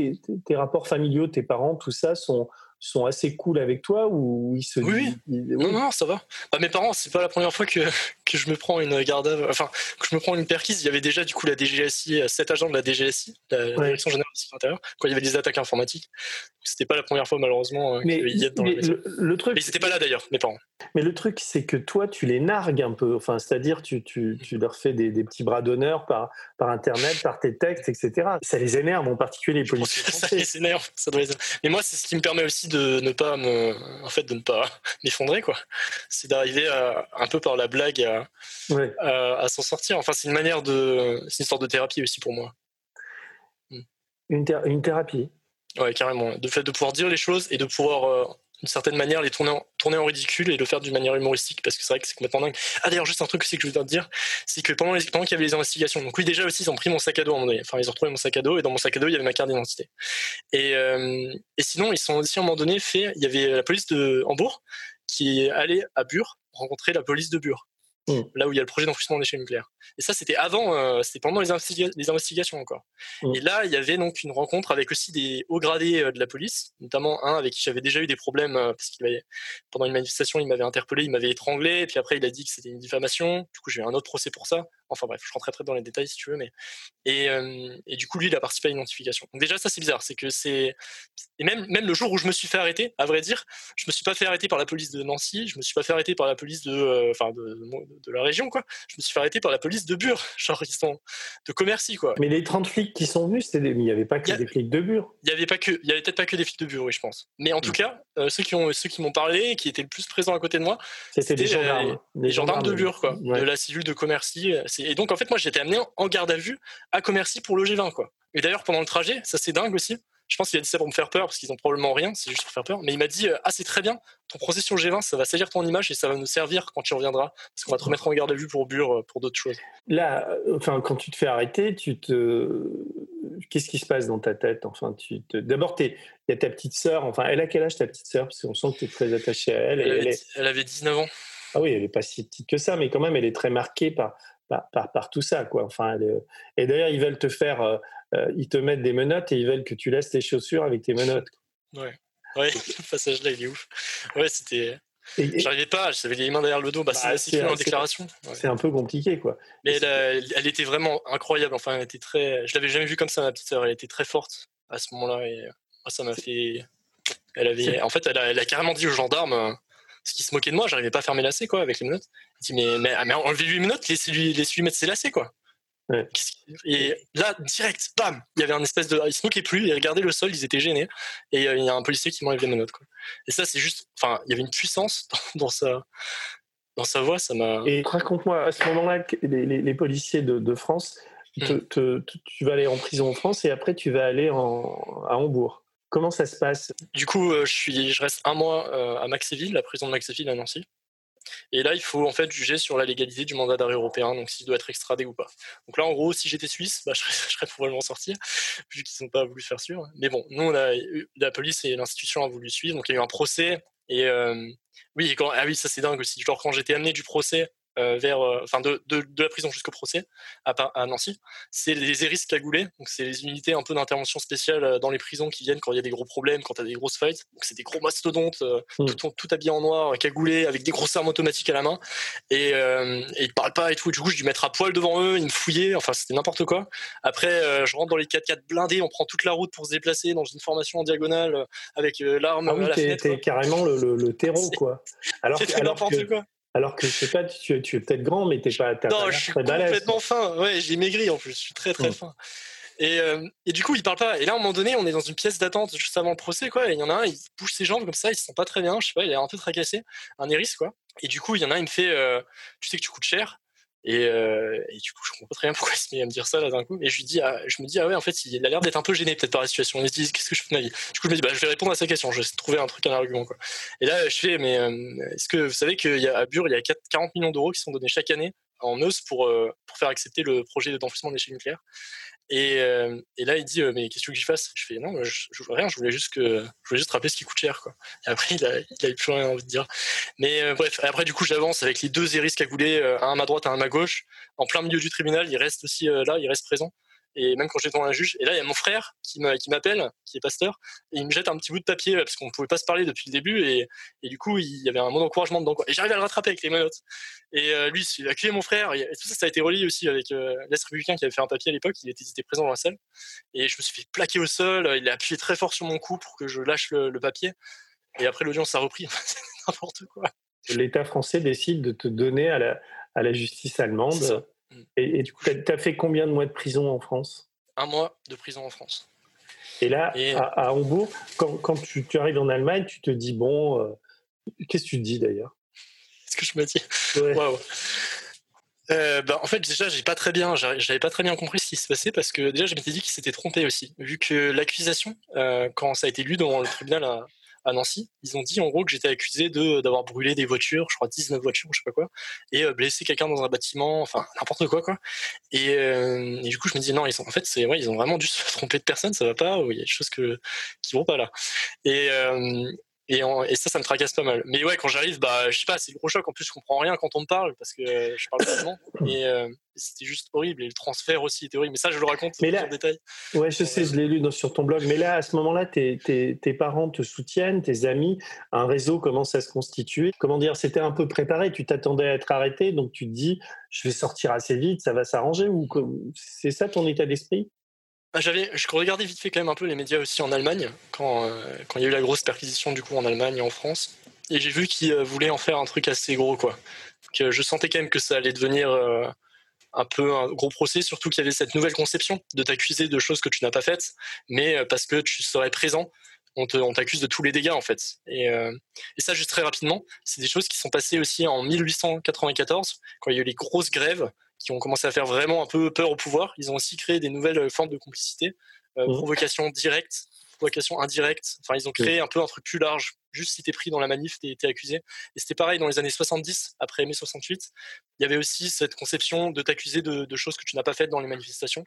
Speaker 2: rapports familiaux, tes parents, tout ça sont, sont assez cool avec toi ou ils se
Speaker 3: oui, non non ça va. Bah, mes parents c'est pas la première fois que, que je me prends une garde enfin que je me prends une perquise. Il y avait déjà du coup la DGSI sept agents de la DGSI la direction générale de l'intérieur quand il y avait des attaques informatiques. C'était pas la première fois malheureusement
Speaker 2: mais, dans mais le, truc
Speaker 3: mais ils étaient pas là d'ailleurs mes parents.
Speaker 2: mais le truc c'est que toi tu les nargues un peu. Enfin c'est-à-dire tu, tu, tu, leur fais des, des petits bras d'honneur par par internet par tes textes etc ça les énerve en particulier les policiers
Speaker 3: ça les énerve ça doit les... mais moi c'est ce qui me permet aussi de ne pas me, en fait, de ne pas m'effondrer, quoi. C'est d'arriver un peu par la blague à, s'en sortir. Enfin, c'est une manière de, c'est une sorte de thérapie aussi pour moi.
Speaker 2: Une, une thérapie.
Speaker 3: Ouais, carrément. De fait de pouvoir dire les choses et de pouvoir euh, d'une certaine manière, les tourner en, ridicule et le faire d'une manière humoristique, parce que c'est vrai que c'est complètement dingue. Ah d'ailleurs, juste un truc aussi que je veux te dire, c'est que pendant, les, pendant qu'il y avait les investigations, donc oui déjà aussi ils ont pris mon sac à dos à un moment donné, enfin ils ont retrouvé mon sac à dos et dans mon sac à dos il y avait ma carte d'identité. Et, euh, et sinon ils sont aussi à un moment donné fait, il y avait la police de Hambourg qui est allée à Bure rencontrer la police de Bure. Mm. là où il y a le projet d'enfouissement des déchets nucléaires. Et ça, c'était avant, euh, c'était pendant les, les, investigations encore. Mm. Et là, il y avait donc une rencontre avec aussi des hauts gradés euh, de la police, notamment un avec qui j'avais déjà eu des problèmes euh, parce qu'il pendant une manifestation, il m'avait interpellé, il m'avait étranglé, et puis après, il a dit que c'était une diffamation. Du coup, j'ai eu un autre procès pour ça. Enfin bref, je rentrerai très dans les détails si tu veux, mais et, et du coup lui il a participé à l'identification. Donc déjà ça c'est bizarre, c'est que c'est et même même le jour où je me suis fait arrêter, à vrai dire, je me suis pas fait arrêter par la police de Nancy, je me suis pas fait arrêter par la police de enfin de, de, la région quoi, je me suis fait arrêter par la police de Bure, genre ils sont de commercy quoi.
Speaker 2: Mais les 30 flics qui sont venus, c'était il n'y avait pas que des flics de Bure.
Speaker 3: Il y avait pas que il y avait peut-être pas que des flics de Bure, oui je pense. Mais en tout cas ceux qui ont ceux qui m'ont parlé, qui étaient le plus présents à côté de moi,
Speaker 2: c'était des gendarmes,
Speaker 3: de Bure quoi, de la cellule de Commercy. Et donc en fait moi j'étais amené en garde à vue à Commercy pour le G20 quoi. Et d'ailleurs pendant le trajet, ça c'est dingue aussi. Je pense qu'il a dit ça pour me faire peur parce qu'ils ont probablement rien, c'est juste pour faire peur. Mais il m'a dit ah c'est très bien, ton procès sur le G20 ça va salir ton image et ça va nous servir quand tu reviendras parce qu'on va te remettre en garde à vue pour Bure euh, pour d'autres choses.
Speaker 2: Là, euh, enfin quand tu te fais arrêter, tu te qu'est-ce qui se passe dans ta tête? Enfin, tu te... d'abord, il y a ta petite sœur. Enfin, elle a quel âge ta petite sœur? Parce qu'on sent que tu es très attaché à elle.
Speaker 3: Elle, avait, 19 ans.
Speaker 2: Ah oui, elle n'est pas si petite que ça, mais quand même, elle est très marquée par, par, par, tout ça. Quoi. Enfin, Et d'ailleurs, ils veulent te faire. Euh, euh, ils te mettent des menottes et ils veulent que tu laisses tes chaussures avec tes menottes.
Speaker 3: Ouais. Ouais, le passage là, il est ouf. Ouais, c'était. J'arrivais pas, j'avais les mains derrière le dos, bah, bah c'est en déclaration.
Speaker 2: C'est un peu compliqué, quoi.
Speaker 3: Mais elle, elle, était vraiment incroyable. Enfin, elle était très. Je l'avais jamais vue comme ça, ma petite sœur. Elle était très forte à ce moment-là et ça m'a fait. Elle avait. En fait, elle a, elle a, carrément dit aux gendarmes euh, ce qui se moquait de moi. J'arrivais pas à faire mes lacets, quoi, avec les menottes. Mais, mais, mais enlevez-lui les menottes, laissez-lui laissez mettre ses lacets, quoi. Et là, direct, bam, il y avait un espèce de. Ils se moquaient plus, ils regardaient le sol, ils étaient gênés. Et euh, il y a un policier qui m'enlève les menottes. Quoi. Et ça, c'est juste. Enfin, il y avait une puissance dans, sa, dans sa voix, ça m'a.
Speaker 2: Et raconte-moi, à ce moment-là, les, les, policiers de, de France, hmm. tu vas aller en prison en France et après tu vas aller en, à Hambourg. Comment ça se passe?
Speaker 3: Du coup, euh, je, suis, je reste un mois euh, à Maxéville, la prison de Maxéville à Nancy. Et là, il faut en fait juger sur la légalité du mandat d'arrêt européen, donc s'il doit être extradé ou pas. Donc là, en gros, si j'étais suisse, bah, je, serais, probablement sorti, vu qu'ils n'ont pas voulu faire sûr. Mais bon, nous, la police et l'institution ont voulu suivre, donc il y a eu un procès. Et euh, oui, quand, ah oui, ça c'est dingue aussi. Genre quand j'étais amené du procès euh, vers, euh, enfin de, de, de, la prison jusqu'au procès à, à Nancy, c'est les ERIS cagoulés, donc c'est les unités un peu d'intervention spéciale euh, dans les prisons qui viennent quand il y a des gros problèmes, quand tu as des grosses fights. Donc c'est des gros mastodontes, mmh. tout, tout, habillés en noir, cagoulés, avec des grosses armes automatiques à la main, et, euh, et ils parlent pas et tout. Et du coup, je dû mettre à poil devant eux, ils me fouillaient, enfin c'était n'importe quoi. Après, je rentre dans les 4x4 blindés, on prend toute la route pour se déplacer dans une formation en diagonale avec l'arme
Speaker 2: ah oui,
Speaker 3: à la
Speaker 2: fenêtre. carrément le, le, terreau, quoi.
Speaker 3: Alors, n'importe quoi.
Speaker 2: Alors que je sais pas, tu, es peut-être grand, mais t'es pas,
Speaker 3: non, pas je suis complètement fin. Ouais, j'ai maigri en plus. Je suis très très hmm. fin. Et, euh, et, du coup, il parle pas. Et là, à un moment donné, on est dans une pièce d'attente juste avant le procès, quoi. Et il y en a un, il bouge ses jambes comme ça, il se sent pas très bien. Je sais pas, il est un peu tracassé, un iris, quoi. Et du coup, il y en a un, il me fait, euh, tu sais que tu coûtes cher? Et, euh, du coup, je comprends très bien pourquoi il se met à me dire ça là d'un coup. Et je lui dis, ah, je me dis, ah ouais, en fait, il a l'air d'être un peu gêné peut-être par la situation. Il me dit, qu'est-ce que je fais de ma vie? Du coup, je me dis, bah, je vais répondre à sa question. Je vais trouver un truc, un argument, quoi. Et là, je fais, mais euh, est-ce que vous savez qu'à Bure, il y a 40 millions d'euros qui sont donnés chaque année en Meuse pour, euh, pour faire accepter le projet d'enfouissement des déchets nucléaires et, euh, et, là, il dit Mais qu'est-ce que je fasse? Je fais Non, je, je rien, je voulais juste, que, je voulais juste rappeler ce qui coûte cher. Et après, il a, il plus rien envie de dire. Mais euh, bref, après, du coup, j'avance avec les deux Eris cagoulés, euh, un à ma droite, un à ma gauche, en plein milieu du tribunal. Il reste aussi là, il reste présent et même quand j'étais devant un juge. Et là, il y a mon frère qui m'appelle, qui est pasteur, et il me jette un petit bout de papier parce qu'on ne pouvait pas se parler depuis le début, et, et, du coup, il y avait un mot d'encouragement dedans. Quoi. Et j'arrive à le rattraper avec les menottes. Et euh, lui, il a crié mon frère, et tout ça, ça a été relié aussi avec euh, l'Est républicain qui avait fait un papier à l'époque, il était, était, présent dans la salle. Et je me suis fait plaquer au sol, il a appuyé très fort sur mon cou pour que je lâche le, papier. Et après, l'audience a repris. n'importe quoi.
Speaker 2: L'État français décide de te donner à la, à la justice allemande. Et, et, du coup, tu as fait combien de mois de prison en France?
Speaker 3: Un mois de prison en France.
Speaker 2: Et là, À, Hambourg, quand, tu, arrives en Allemagne, tu te dis, bon, euh, qu'est-ce que tu te dis d'ailleurs?
Speaker 3: Ce que je me dis? Euh, bah, en fait, déjà, j'ai pas très bien, j'avais pas très bien compris ce qui se passait parce que déjà, je m'étais dit qu'il s'était trompé aussi, vu que l'accusation, euh, quand ça a été lu dans le tribunal à, à Nancy, ils ont dit en gros que j'étais accusé de d'avoir brûlé des voitures, je crois 19 voitures, je sais pas quoi, et euh, blessé quelqu'un dans un bâtiment, enfin n'importe quoi quoi. Et, euh, du coup je me dis non, ils sont en fait c'est ouais, ils ont vraiment dû se tromper de personne, ça va pas, il y a des choses que qui vont pas là. Et euh, Et, et, ça, ça me tracasse pas mal. Mais ouais, quand j'arrive, bah, je sais pas, c'est le gros choc. En plus, je comprends rien quand on me parle parce que je parle pas Et euh, c'était juste horrible. Et le transfert aussi était horrible. Mais ça, je le raconte mais là, en détail.
Speaker 2: Ouais, je sais, je l'ai lu sur ton blog. Mais là, à ce moment-là, tes, tes, tes, parents te soutiennent, tes amis, un réseau commence à se constituer. Comment dire, c'était un peu préparé. Tu t'attendais à être arrêté, donc tu te dis, je vais sortir assez vite, ça va s'arranger. Ou c'est ça ton état d'esprit?
Speaker 3: Bah, j'avais, je regardais vite fait quand même un peu les médias aussi en Allemagne, quand, euh, quand il y a eu la grosse perquisition du coup en Allemagne et en France. Et j'ai vu qu'ils euh, voulaient en faire un truc assez gros, quoi. Que je sentais quand même que ça allait devenir euh, un peu un gros procès, surtout qu'il y avait cette nouvelle conception de t'accuser de choses que tu n'as pas faites, mais parce que tu serais présent, on, t'accuse de tous les dégâts en fait. Et, ça, juste très rapidement, c'est des choses qui sont passées aussi en 1894, quand il y a eu les grosses grèves qui ont commencé à faire vraiment un peu peur au pouvoir. Ils ont aussi créé des nouvelles euh, formes de complicité, euh, mmh. provocation directe, provocation indirecte. Enfin, ils ont créé un peu un truc plus large. Juste si t'es pris dans la manif, t'es es accusé. Et c'était pareil dans les années 70, après mai 68. Il y avait aussi cette conception de t'accuser de, choses que tu n'as pas faites dans les manifestations.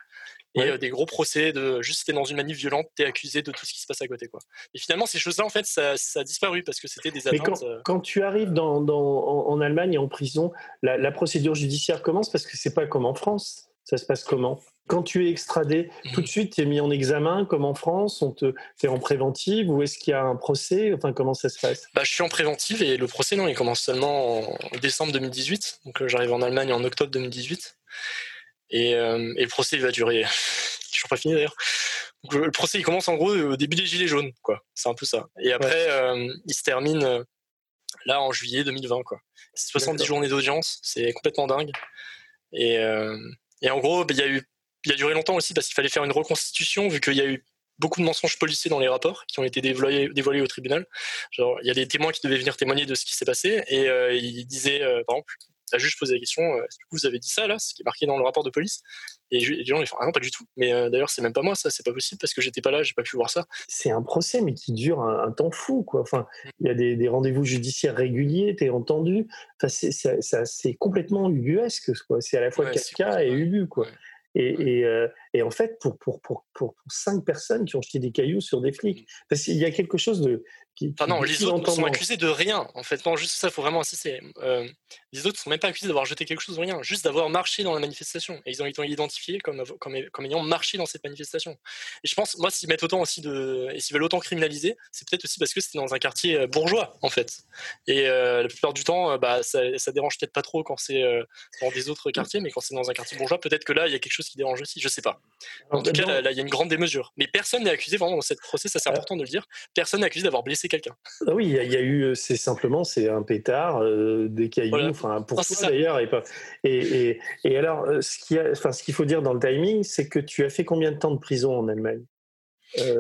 Speaker 3: Et euh, des gros procès de juste si t'es dans une manif violente, t'es accusé de tout ce qui se passe à côté. Quoi. Et finalement, ces choses-là, en fait, ça, a disparu parce que c'était des attentes.
Speaker 2: Mais quand, tu arrives dans, en, Allemagne et en prison, la, la procédure judiciaire commence parce que c'est pas comme en France. Ça se passe comment? Quand tu es extradé, tout de mmh. suite, tu es mis en examen, comme en France, on te fait en préventive, ou est-ce qu'il y a un procès? Enfin, comment ça se passe?
Speaker 3: Bah, Je suis en préventive et le procès, non, il commence seulement en décembre 2018. Donc, euh, j'arrive en Allemagne en octobre 2018. Et, euh, et le procès, il va durer. je suis pas fini d'ailleurs. le procès, il commence en gros au début des Gilets jaunes, quoi. C'est un peu ça. Et après, euh, il se termine là en juillet 2020, quoi. C'est 70 journées d'audience, c'est complètement dingue. Et, et en gros, bah, il y a eu il a duré longtemps aussi parce qu'il fallait faire une reconstitution vu qu'il y a eu beaucoup de mensonges policiers dans les rapports qui ont été dévoilés, dévoilés au tribunal. Genre, il y a des témoins qui devaient venir témoigner de ce qui s'est passé et euh, ils disaient, euh, par exemple, la juge posait la question euh, est-ce que vous avez dit ça là, ce qui est marqué dans le rapport de police? Et les gens ils font ah non pas du tout. Mais d'ailleurs c'est même pas moi ça, c'est pas possible parce que j'étais pas là, j'ai pas pu voir ça.
Speaker 2: C'est un procès mais qui dure un, temps fou quoi. Enfin, il y a des, rendez-vous judiciaires réguliers, t'es entendu. Enfin, c'est complètement ubuesque quoi. C'est à la fois ouais, et ubu quoi. Et, euh, et, en fait, pour, pour, pour, pour, cinq personnes qui ont jeté des cailloux sur des flics, parce qu'il y a quelque chose de.
Speaker 3: Qui, non, les autres sont accusés de rien. En fait, non, juste ça, il faut vraiment insister. Euh, les autres ne sont même pas accusés d'avoir jeté quelque chose de rien, juste d'avoir marché dans la manifestation. Et ils ont été identifiés comme, comme, comme, ayant marché dans cette manifestation. Et je pense, moi, s'ils mettent autant aussi de. Et s'ils veulent autant criminaliser, c'est peut-être aussi parce que c'était dans un quartier euh, bourgeois, en fait. Et la plupart du temps, bah, ça, ça dérange peut-être pas trop quand c'est dans des autres quartiers, mais quand c'est dans un quartier bourgeois, peut-être que là, il y a quelque chose qui dérange aussi, je sais pas. En tout cas, là, il y a une grande démesure. Mais personne n'est accusé, vraiment, dans cette procès, ça c'est important de le dire, personne n'est accusé d'avoir blessé quelqu'un.
Speaker 2: Ah oui, il y, a eu, euh, c'est simplement, c'est un pétard, euh, des cailloux, enfin, pour toi d'ailleurs. Et, et, et, alors, euh, ce qu'il faut dire dans le timing, c'est que tu as fait combien de temps de prison en Allemagne?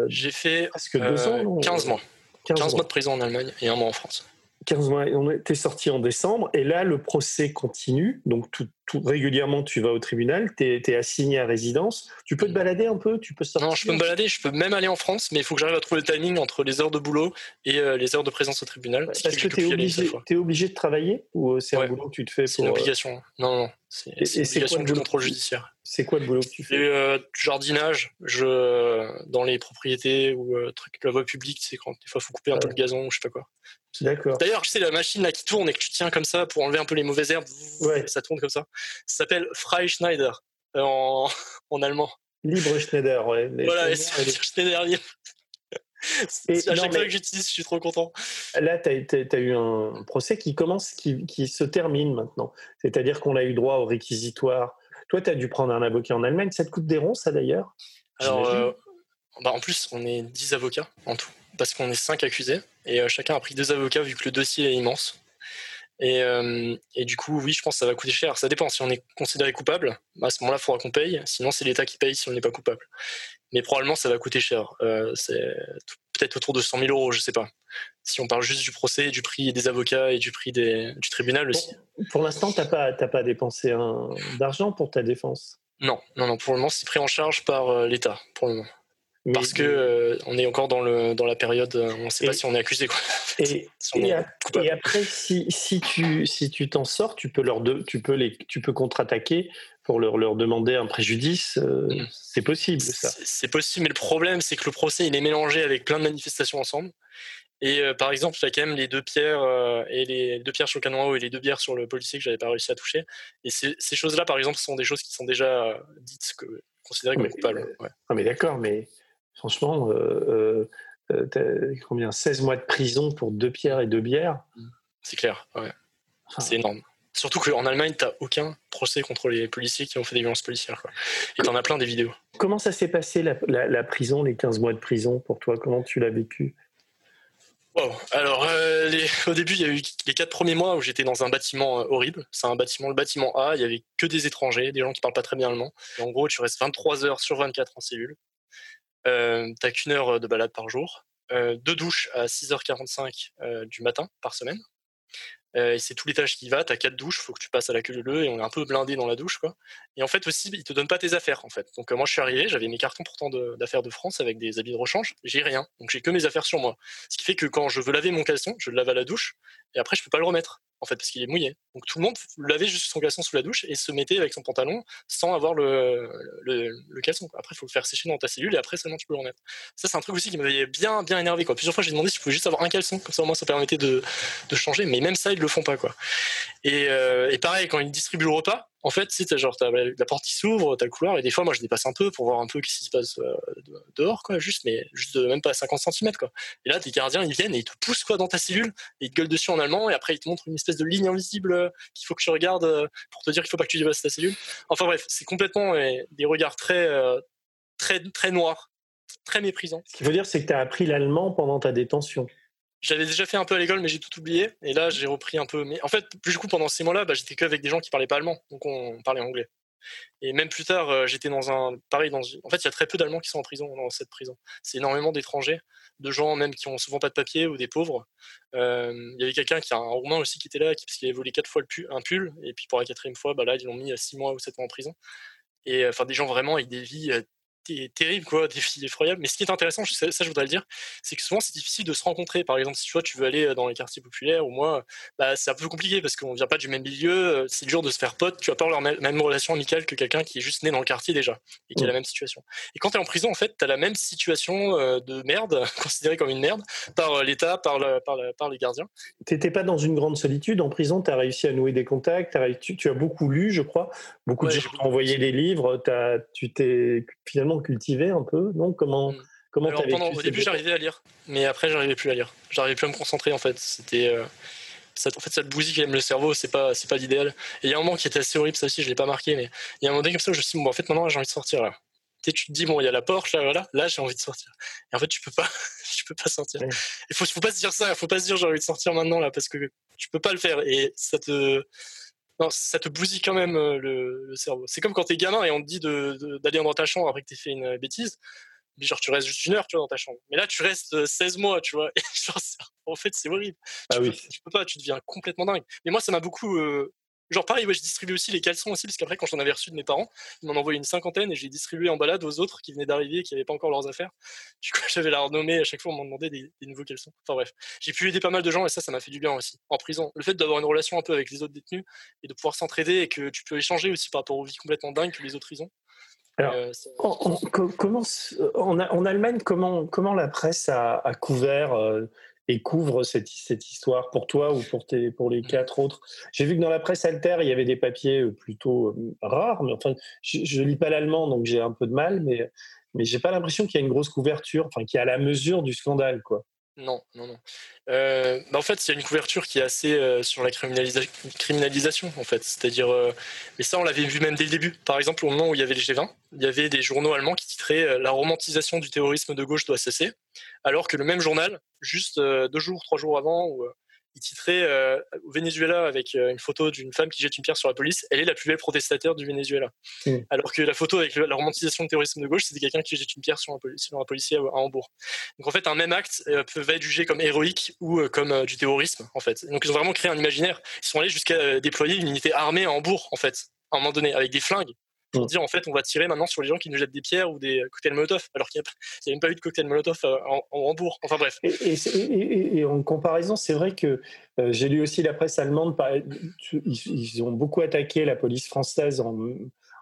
Speaker 3: J'ai fait presque deux ans, 15 mois. 15, mois de prison en Allemagne et un mois en France.
Speaker 2: 15 mois, on était sorti en décembre, et là, le procès continue. Donc, tout, régulièrement, tu vas au tribunal, tu es, assigné à résidence. Tu peux te balader un peu tu peux
Speaker 3: sortir Non, je peux me balader, je peux même aller en France, mais il faut que j'arrive à trouver le timing entre les heures de boulot et euh, les heures de présence au tribunal.
Speaker 2: Parce que, tu es, es, obligé de travailler ou euh, c'est un boulot que tu te fais
Speaker 3: C'est une euh, obligation. Non, non, c'est une obligation du contrôle judiciaire.
Speaker 2: C'est quoi le boulot que tu fais
Speaker 3: euh, Jardinage, je, dans les propriétés ou truc, la voie publique, c'est quand des fois il faut couper un peu le gazon ou je sais pas quoi.
Speaker 2: D'accord.
Speaker 3: D'ailleurs, tu sais, la machine là qui tourne et que tu tiens comme ça pour enlever un peu les mauvaises herbes, ça tourne comme ça. Ça s'appelle Freischneider euh, en, en allemand.
Speaker 2: Libre Schneider, ouais.
Speaker 3: voilà, Schneider libre. Et à chaque fois que j'utilise, je suis trop content.
Speaker 2: Là, tu as, eu un procès qui commence, qui, qui se termine maintenant. C'est-à-dire qu'on a eu droit au réquisitoire. Toi, tu as dû prendre un avocat en Allemagne. Ça te coûte des ronds, ça d'ailleurs?
Speaker 3: Alors, euh, bah, en plus, on est 10 avocats en tout parce qu'on est cinq accusés et euh, chacun a pris deux avocats vu que le dossier est immense. Et, euh, et, du coup, oui, je pense que ça va coûter cher. Ça dépend. Si on est considéré coupable, à ce moment-là, il faudra qu'on paye. Sinon, c'est l'État qui paye si on n'est pas coupable. Mais probablement, ça va coûter cher. Euh, c'est peut-être autour de 100 000 euros, je ne sais pas. Si on parle juste du procès, du prix des avocats et du prix des, du tribunal aussi.
Speaker 2: Pour, l'instant, tu n'as pas, pas dépensé d'argent pour ta défense?
Speaker 3: Non, non, non. Pour le moment, c'est pris en charge par l'État, pour le moment parce que euh, on est encore dans le dans la période euh, on ne sait pas si on est accusé quoi.
Speaker 2: Et, et, après si, si tu si tu t'en sors tu peux leur de, tu peux les tu peux contre-attaquer pour leur, leur demander un préjudice euh, mm. c'est possible ça.
Speaker 3: C'est possible mais le problème c'est que le procès il est mélangé avec plein de manifestations ensemble Et par exemple, il y a quand même les deux pierres et les deux pierres sur le canon et les deux bières sur le policier que j'avais pas réussi à toucher. Et ces, choses-là, par exemple, sont des choses qui sont déjà dites que considérées comme coupables.
Speaker 2: Ouais. mais d'accord, mais franchement, combien 16 mois de prison pour deux pierres et deux bières?
Speaker 3: C'est clair, ouais. C'est énorme. Surtout qu'en Allemagne, tu n'as aucun procès contre les policiers qui ont fait des violences policières. Quoi. Et tu en as plein des vidéos.
Speaker 2: Comment ça s'est passé la, prison, les 15 mois de prison pour toi? Comment tu l'as vécu?
Speaker 3: Alors, euh, au début, il y a eu les quatre premiers mois où j'étais dans un bâtiment euh, horrible. C'est un bâtiment, le bâtiment A, il y avait que des étrangers, des gens qui parlent pas très bien allemand. en gros, tu restes 23 heures sur 24 en cellule. Euh, t'as qu'une heure de balade par jour. Euh, deux douches à 6h45 du matin par semaine. Euh, et c'est tout l'étage qui va, tu as quatre douches, faut que tu passes à la queue leu et on est un peu blindé dans la douche quoi. Et en fait aussi, ils te donnent pas tes affaires en fait. Donc euh, moi je suis arrivé, j'avais mes cartons pourtant d'affaires de, France avec des habits de rechange, j'ai rien. Donc j'ai que mes affaires sur moi. Ce qui fait que quand je veux laver mon caleçon, je le lave à la douche et après je peux pas le remettre en fait parce qu'il est mouillé. Donc tout le monde lavait juste son caleçon sous la douche et se mettait avec son pantalon sans avoir le, le, caleçon. Après il faut le faire sécher dans ta cellule et après seulement tu peux le remettre. Ça c'est un truc aussi qui m'avait bien bien énervé. Plusieurs fois j'ai demandé si je pouvais juste avoir un caleçon comme ça au moins ça permettait de, de changer mais même ça ils le font pas quoi. Et, euh, et pareil quand ils distribuent le repas en fait, sais, genre, la porte qui s'ouvre, t'as le couloir, et des fois, moi, je dépasse un peu pour voir un peu ce qui se passe euh, dehors, quoi, juste, mais juste même pas à 50 cm, quoi. Et là, tes gardiens, ils viennent et ils te poussent, quoi, dans ta cellule, et ils te gueulent dessus en allemand, et après, ils te montrent une espèce de ligne invisible euh, qu'il faut que tu regardes euh, pour te dire qu'il faut pas que tu dépasses ta cellule. Enfin, bref, c'est complètement des regards très, très, très noirs, très méprisants.
Speaker 2: Ce qu'il faut dire, c'est que tu as appris l'allemand pendant ta détention.
Speaker 3: J'avais déjà fait un peu à l'école, mais j'ai tout oublié. Et là, j'ai repris un peu. Mais en fait, du coup, pendant ces mois-là, bah, j'étais qu'avec des gens qui parlaient pas allemand, donc on parlait anglais. Et même plus tard, euh, j'étais dans un. Pareil, dans En fait, il y a très peu d'Allemands qui sont en prison, dans cette prison. C'est énormément d'étrangers, de gens même qui ont souvent pas de papier ou des pauvres. Euh, il y avait quelqu'un qui a un Roumain aussi qui était là, qui, parce qu'il avait volé quatre fois un pull, et puis pour la quatrième fois, bah là, ils l'ont mis à six mois ou sept mois en prison. Et enfin, des gens vraiment avec des vies terrible, quoi, des filles effroyables. Mais ce qui est intéressant, ça, je voudrais le dire, c'est que souvent c'est difficile de se rencontrer. Par exemple, si tu vois, tu veux aller dans les quartiers populaires ou moi, bah, c'est un peu compliqué parce qu'on vient pas du même milieu, c'est dur de se faire pote. Tu vas pas avoir la même relation amicale que quelqu'un qui est juste né dans le quartier déjà et qui a la même situation. Et quand tu es en prison, en fait, tu as la même situation de merde, considérée comme une merde, par l'État, par, par, par, les gardiens.
Speaker 2: T'étais pas dans une grande solitude en prison, tu as réussi à nouer des contacts, as, tu, tu, as beaucoup lu, je crois, beaucoup de gens t'ont envoyé des livres, as, tu t'es finalement cultiver un peu non? Comment hmm. comment
Speaker 3: Au début, j'arrivais à lire, mais après, j'arrivais plus à lire. J'arrivais plus à me concentrer en fait. C'était euh, ça, en fait, ça te bousille quand même le cerveau, c'est pas, c'est pas l'idéal. Et il y a un moment qui était assez horrible, ça aussi, je l'ai pas marqué, mais il y a un moment donné comme ça où je me suis dit, bon, en fait, maintenant, j'ai envie de sortir là. Tu, tu te dis, bon, il y a la porte, là, voilà, là, j'ai envie de sortir. Et en fait, tu peux pas, tu peux pas sortir. Il faut, faut pas se dire ça, faut pas se dire, j'ai envie de sortir maintenant, là, parce que tu peux pas le faire. Et ça te, non, ça te bousille quand même euh, le, cerveau. C'est comme quand t'es gamin et on te dit d'aller dans ta chambre après que t'aies fait une bêtise. Mais genre, tu restes juste une heure, tu vois, dans ta chambre. Mais là, tu restes 16 euh, mois, tu vois. Et genre, en fait, c'est horrible. Ah tu, oui. peux, tu peux pas, tu deviens complètement dingue. Mais moi, ça m'a beaucoup euh, Genre pareil, ouais, je distribué aussi les caleçons aussi, parce qu'après quand j'en avais reçu de mes parents, ils m'en envoyaient une cinquantaine et j'ai distribué en balade aux autres qui venaient d'arriver et qui n'avaient pas encore leurs affaires. Du coup, j'avais la renommée à chaque fois, on m'en demandait des, nouveaux caleçons. Enfin bref, j'ai pu aider pas mal de gens et ça, ça m'a fait du bien aussi. En prison, le fait d'avoir une relation un peu avec les autres détenus et de pouvoir s'entraider et que tu peux échanger aussi par rapport aux vies complètement dingues que les autres ils ont.
Speaker 2: Alors, euh, en, comment, en, Allemagne, comment, comment la presse a, couvert euh, et couvre cette, cette, histoire pour toi ou pour, tes, pour les quatre autres J'ai vu que dans la presse alter, il y avait des papiers euh, plutôt euh, rares, mais enfin, je ne lis pas l'allemand, donc j'ai un peu de mal, mais, mais j'ai pas l'impression qu'il y a une grosse couverture, enfin, qui est à la mesure du scandale, quoi.
Speaker 3: Non, non, non. Euh, bah en fait, il y a une couverture qui est assez euh, sur la criminalisation, en fait. C'est-à-dire, euh, mais ça, on l'avait vu même dès le début. Par exemple, au moment où il y avait le G20, il y avait des journaux allemands qui titraient La romantisation du terrorisme de gauche doit cesser, alors que le même journal, juste deux jours, trois jours avant, ou il titrait euh, au Venezuela avec euh, une photo d'une femme qui jette une pierre sur la police, elle est la plus belle protestataire du Venezuela. Mm. Alors que la photo avec la romantisation du terrorisme de gauche, c'était quelqu'un qui jette une pierre sur un, sur un, policier à, Hambourg. Donc en fait, un même acte euh, peut être jugé comme héroïque ou comme du terrorisme, en fait. Donc ils ont vraiment créé un imaginaire. Ils sont allés jusqu'à déployer une unité armée à Hambourg, en fait, à un moment donné, avec des flingues pour mm. dire en fait on va tirer maintenant sur les gens qui nous jettent des pierres ou des cocktails Molotov alors qu'il n'y a, même pas eu de cocktail Molotov euh, en, en Hambourg enfin bref
Speaker 2: et, en comparaison c'est vrai que euh, j'ai lu aussi la presse allemande ils, ont beaucoup attaqué la police française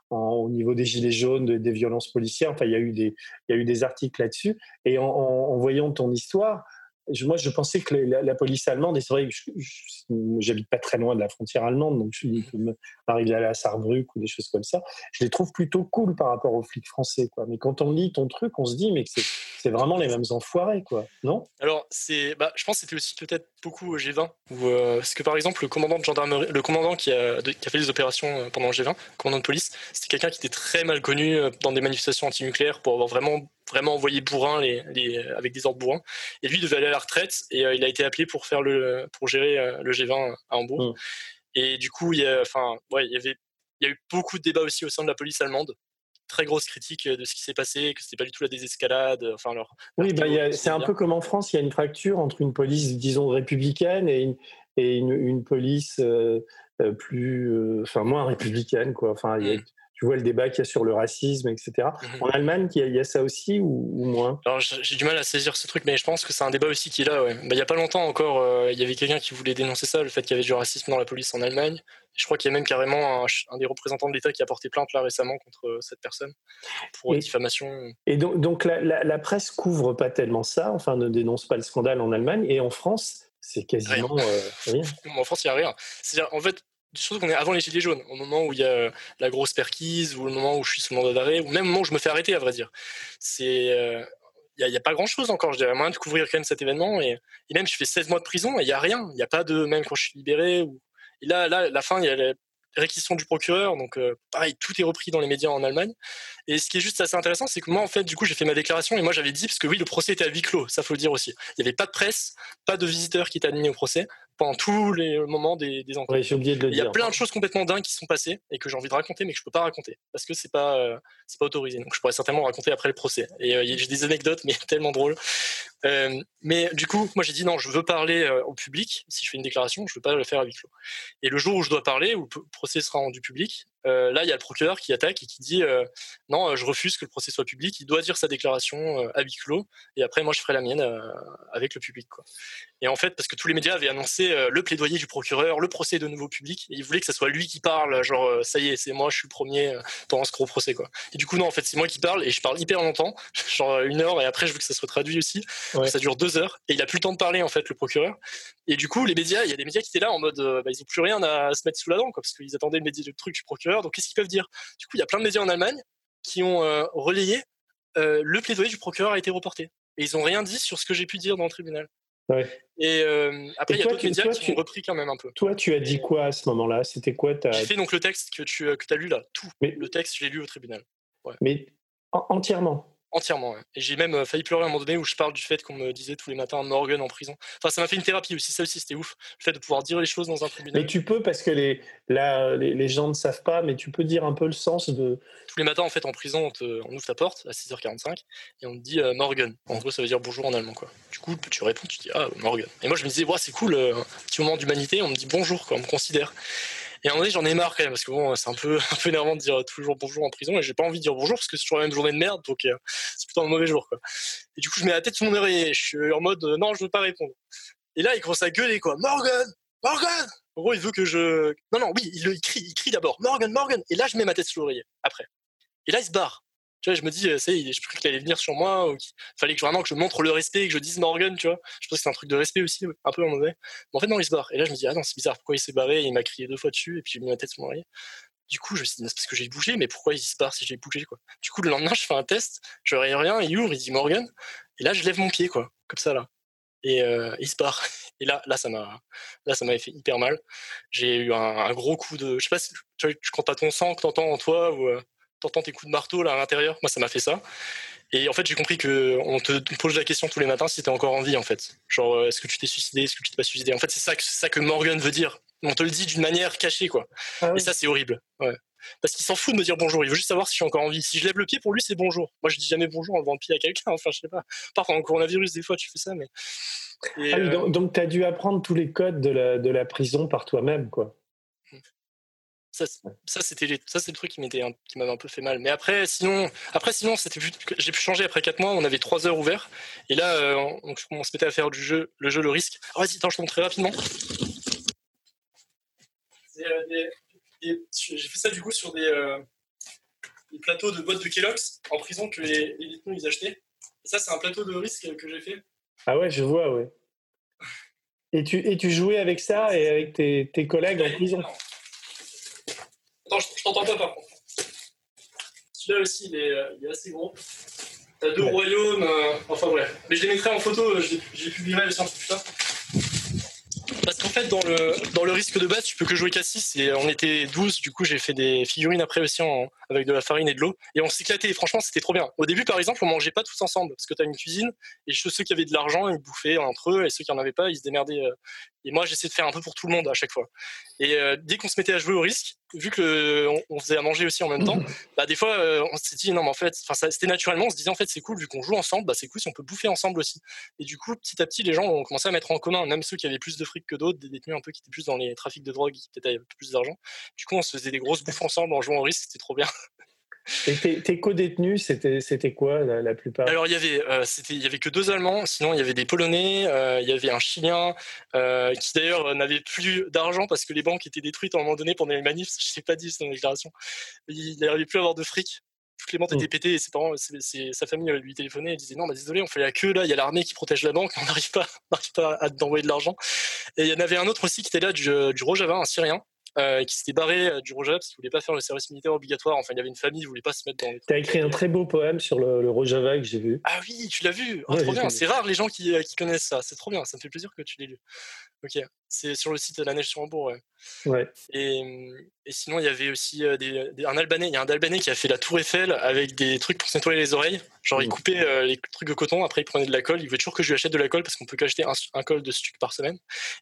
Speaker 2: au niveau des gilets jaunes, des violences policières. Enfin, il y a eu des, il y a eu des articles là-dessus. Et en, voyant ton histoire, moi, je pensais que la, police allemande, et c'est vrai que j'habite pas très loin de la frontière allemande, donc je m'arrive d'aller à Saarbrück ou des choses comme ça, je les trouve plutôt cool par rapport aux flics français. Mais quand on lit ton truc, on se dit, mais c'est vraiment les mêmes enfoirés, quoi, non?
Speaker 3: Alors, bah, je pense que c'était aussi peut-être beaucoup au G20, où, euh, parce que par exemple, le commandant de gendarmerie, le commandant qui a, fait les opérations euh, pendant le G20, le commandant de police, c'était quelqu'un qui était très mal connu euh, dans des manifestations antinucléaires pour avoir vraiment vraiment envoyé bourrin les, les, avec des ordres bourrins. Et lui devait aller à la retraite et il a été appelé pour faire le pour gérer le G20 à Hambourg. Mmh. Et du coup, il y a, enfin, ouais, il y avait il y a eu beaucoup de débats aussi au sein de la police allemande très grosse critique de ce qui s'est passé, que c'était pas du tout la désescalade. Enfin, alors,
Speaker 2: oui, bah, c'est un peu comme en France, il y a une fracture entre une police, disons, républicaine et une, et une, police euh, euh, plus, euh, enfin, moins républicaine, quoi. Enfin, il y a, mmh tu vois le débat qu'il y a sur le racisme, etc. Mhm. En Allemagne, il y, a, ça aussi ou, moins?
Speaker 3: Alors j'ai du mal à saisir ce truc, mais je pense que c'est un débat aussi qui est là. Ouais. Bah, il n'y a pas longtemps encore, euh, il y avait quelqu'un qui voulait dénoncer ça, le fait qu'il y avait du racisme dans la police en Allemagne. Je crois qu'il y a même carrément un, des représentants de l'État qui a porté plainte là récemment contre euh, cette personne pour diffamation.
Speaker 2: Et donc, donc la, la, presse couvre pas tellement ça, enfin ne dénonce pas le scandale en Allemagne et en France, c'est quasiment rien. Euh,
Speaker 3: en France, il n'y a rien. C'est-à-dire, en fait, surtout qu'on est avant les gilets jaunes, au moment où il y a la grosse perquise, ou le moment où je suis sous mandat d'arrêt, ou même au moment où je me fais arrêter, à vrai dire. C'est, euh, il n'y a, pas grand chose encore, je dirais, moyen de couvrir quand même cet événement, et, même je fais 16 mois de prison, et il n'y a rien, il n'y a pas de, même quand je suis libéré, et là, là, la fin, il y a la réquisition du procureur, donc euh, pareil, tout est repris dans les médias en Allemagne. Et ce qui est juste assez intéressant, c'est que moi, en fait, du coup, j'ai fait ma déclaration, et moi, j'avais dit, parce que oui, le procès était à huis clos, ça faut le dire aussi. Il n'y avait pas de presse, pas de visiteurs qui étaient admis au procès pendant tous les moments des, des
Speaker 2: enquêtes. il
Speaker 3: y a plein de choses complètement dingues qui sont passées et que j'ai envie de raconter, mais que je peux pas raconter parce que c'est pas euh, c'est pas autorisé. Donc je pourrais certainement raconter après le procès. Et euh, j'ai des anecdotes, mais tellement drôles. Euh, mais du coup, moi j'ai dit non, je veux parler au public. Si je fais une déclaration, je veux pas le faire à huis clos. Et le jour où je dois parler, où le procès sera rendu public, là il y a le procureur qui attaque et qui dit non, je refuse que le procès soit public. Il doit dire sa déclaration à huis clos et après moi je ferai la mienne avec le public. Quoi. Et en fait, parce que tous les médias avaient annoncé euh, le plaidoyer du procureur, le procès de nouveau public, et ils voulaient que ce soit lui qui parle, genre euh, ça y est, c'est moi, je suis le premier euh, pendant ce gros procès quoi. Et du coup non, en fait c'est moi qui parle et je parle hyper longtemps, genre une heure, et après je veux que ça soit traduit aussi. Ça dure deux heures et il a plus le temps de parler en fait le procureur. Et du coup les médias, il y a des médias qui étaient là en mode, bah, ils ont plus rien à se mettre sous la dent quoi, parce qu'ils attendaient le, média, le truc du procureur. Donc qu'est-ce qu'ils peuvent dire? Du coup il y a plein de médias en Allemagne qui ont relayé le plaidoyer du procureur a été reporté. Et ils ont rien dit sur ce que j'ai pu dire dans le tribunal. Et euh, après, il y a d'autres médias qui ont repris quand même un peu.
Speaker 2: Toi, tu as dit quoi à ce moment-là? C'était quoi ta...
Speaker 3: J'ai fait donc le texte que tu euh, que as lu là, tout. Mais... Le texte, je l'ai lu au tribunal.
Speaker 2: Mais entièrement
Speaker 3: Entièrement, Et j'ai même euh, failli pleurer à un moment donné où je parle du fait qu'on me disait tous les matins Morgan en prison. Enfin, ça m'a fait une thérapie aussi, ça aussi c'était ouf. Le fait de pouvoir dire les choses dans un tribunal.
Speaker 2: Mais tu peux, parce que les, là, les, gens ne savent pas, mais tu peux dire un peu le sens de.
Speaker 3: Tous les matins, en fait, en prison, on, ouvre ta porte à 6h45 et on te dit euh, Morgan. En gros, ça veut dire bonjour en allemand, quoi. Du coup, tu réponds, tu dis Ah, Morgan. Et moi, je me disais, ouais, c'est cool, euh, un petit moment d'humanité, on me dit bonjour, quoi, on me considère. Et à un moment donné, j'en ai marre quand même, parce que bon, c'est un peu, un peu énervant de dire toujours bonjour en prison, et j'ai pas envie de dire bonjour, parce que c'est toujours la même journée de merde, donc euh, c'est plutôt un mauvais jour, quoi. Et du coup, je mets la tête sur mon oreiller, je suis en mode, euh, non, je veux pas répondre. Et là, il commence à gueuler, quoi. Morgan! Morgan! En gros, il veut que je. Non, non, oui, il, il crie, il crie d'abord. Morgan, Morgan! Et là, je mets ma tête sur l'oreiller, après. Et là, il se barre je me dis, euh, c'est, je croyais qu'il allait venir sur moi, ou qu'il fallait que vraiment que je montre le respect, que je dise Morgan, tu vois. Je pense que c'est un truc de respect aussi, un peu en mauvais. Mais en fait, non, il se barre. Et là, je me dis, ah non, c'est bizarre, pourquoi il s'est barré? Il m'a crié deux fois dessus, et puis j'ai mis ma tête sur mon oreiller. Du coup, je me suis c'est parce que j'ai bougé, mais pourquoi il se barre si j'ai bougé, quoi? Du coup, le lendemain, je fais un test, je rien, rien, il ouvre, il dit Morgan, et là, je lève mon pied, quoi, comme ça, là. Et euh, il se barre. Et là, là, ça m'a, là, ça m'avait fait hyper mal. J'ai eu un, gros coup de, je sais pas si tu, tu comptes pas ton sang que t'entends en toi ou. Euh, t'entends tes coups de marteau là à l'intérieur. Moi, ça m'a fait ça. Et en fait, j'ai compris que on te pose la question tous les matins si t'es encore en vie, en fait. Genre, euh, est-ce que tu t'es suicidé, est-ce que tu t'es pas suicidé? En fait, c'est ça, que, ça que Morgan veut dire. On te le dit d'une manière cachée, quoi. Ah et ça, c'est horrible. Ouais. Parce qu'il s'en fout de me dire bonjour. Il veut juste savoir si je suis encore en vie. Si je lève le pied, pour lui, c'est bonjour. Moi, je dis jamais bonjour en levant le pied à quelqu'un. Enfin, je sais pas. Par contre, en coronavirus, des fois, tu fais ça, mais.
Speaker 2: ah oui, euh, donc, tu as dû apprendre tous les codes de la, de la prison par toi-même, quoi.
Speaker 3: Ça, ça c'était ça c'est le truc qui m'était qui m'avait un peu fait mal. Mais après, sinon, après sinon, c'était j'ai pu changer après 4 mois. On avait 3 heures ouvertes et là, euh, on, on, se mettait à faire du jeu, le jeu, le risque. Oh, vas-y, attends, je te montre très rapidement. Euh, j'ai fait ça du coup sur des, euh, des, plateaux de boîtes de Kellogg's en prison que les, les détenus ils achetaient. Et ça, c'est un plateau de risque que j'ai fait.
Speaker 2: Ah ouais, je vois, ouais. Et tu, et tu jouais avec ça et avec tes, tes collègues en prison?
Speaker 3: T'entends pas par contre. Celui-là aussi, il est, euh, il est assez gros. T'as deux royaumes, euh, enfin bref. Mais je les mettrai en photo, je les, publierai les plus tard. Parce qu'en fait, dans le, dans le risque de base, tu peux que jouer qu'à 6 et on était 12. Du coup, j'ai fait des figurines après aussi avec de la farine et de l'eau. Et on s'éclatait. Et franchement, c'était trop bien. Au début, par exemple, on mangeait pas tous ensemble parce que tu as une cuisine et ceux qui avaient de l'argent, ils bouffaient entre eux et ceux qui en avaient pas, ils se démerdaient. Et moi, j'essayais de faire un peu pour tout le monde à chaque fois. Et euh, dès qu'on se mettait à jouer au risque, vu que on, faisait à manger aussi en même temps, bah, des fois, euh, on s'est dit non, mais en fait, enfin, c'était naturellement, on se disait en fait, c'est cool vu qu'on joue ensemble, bah, c'est cool si on peut bouffer ensemble aussi. Et du coup, petit à petit, les gens ont commencé à mettre en commun, même ceux qui avaient plus de fric que d'autres, des détenus un peu qui étaient plus dans les trafics de drogue, qui peut-être avaient plus d'argent. Du coup, on se faisait des grosses bouffes ensemble en jouant au risque, c'était trop bien.
Speaker 2: Et tes, co-détenus, c'était quoi la, plupart?
Speaker 3: Alors il y avait euh, il y avait que deux Allemands, sinon il y avait des Polonais, euh, il y avait un Chilien euh, qui d'ailleurs n'avait plus d'argent parce que les banques étaient détruites à un moment donné pendant les manifs. Je sais pas dit dans la déclaration. Il n'arrivait plus à avoir de fric. Toutes les banques étaient mmh. pétées et ses parents, sa famille lui téléphonait et disait non, bah, désolé, on fait la queue là, il y a l'armée qui protège la banque, on n'arrive pas, pas à envoyer de l'argent. Et il y en avait un autre aussi qui était là du, du Rojava, un Syrien, euh, qui s'était barré euh, du Rojava parce qu'il voulait pas faire le service militaire obligatoire. Enfin, il y avait une famille, il voulait pas se mettre dans.
Speaker 2: Tu as écrit un très beau poème sur le, le Rojava que j'ai vu.
Speaker 3: Ah oui, tu l'as vu. Oh, trop bien. C'est rare les gens qui, euh, qui connaissent ça. C'est trop bien. Ça me fait plaisir que tu l'aies lu. Ok, c'est sur le site de la Neige sur Hambourg. Ouais.
Speaker 2: ouais.
Speaker 3: Et, et, sinon, il y avait aussi des, un Albanais. Il y a un Albanais qui a fait la Tour Eiffel avec des trucs pour nettoyer les oreilles. Genre, il mmh. coupait les trucs de coton, après il prenait de la colle. Il voulait toujours que je lui achète de la colle parce qu'on peut qu'acheter un, un, col de stuc par semaine.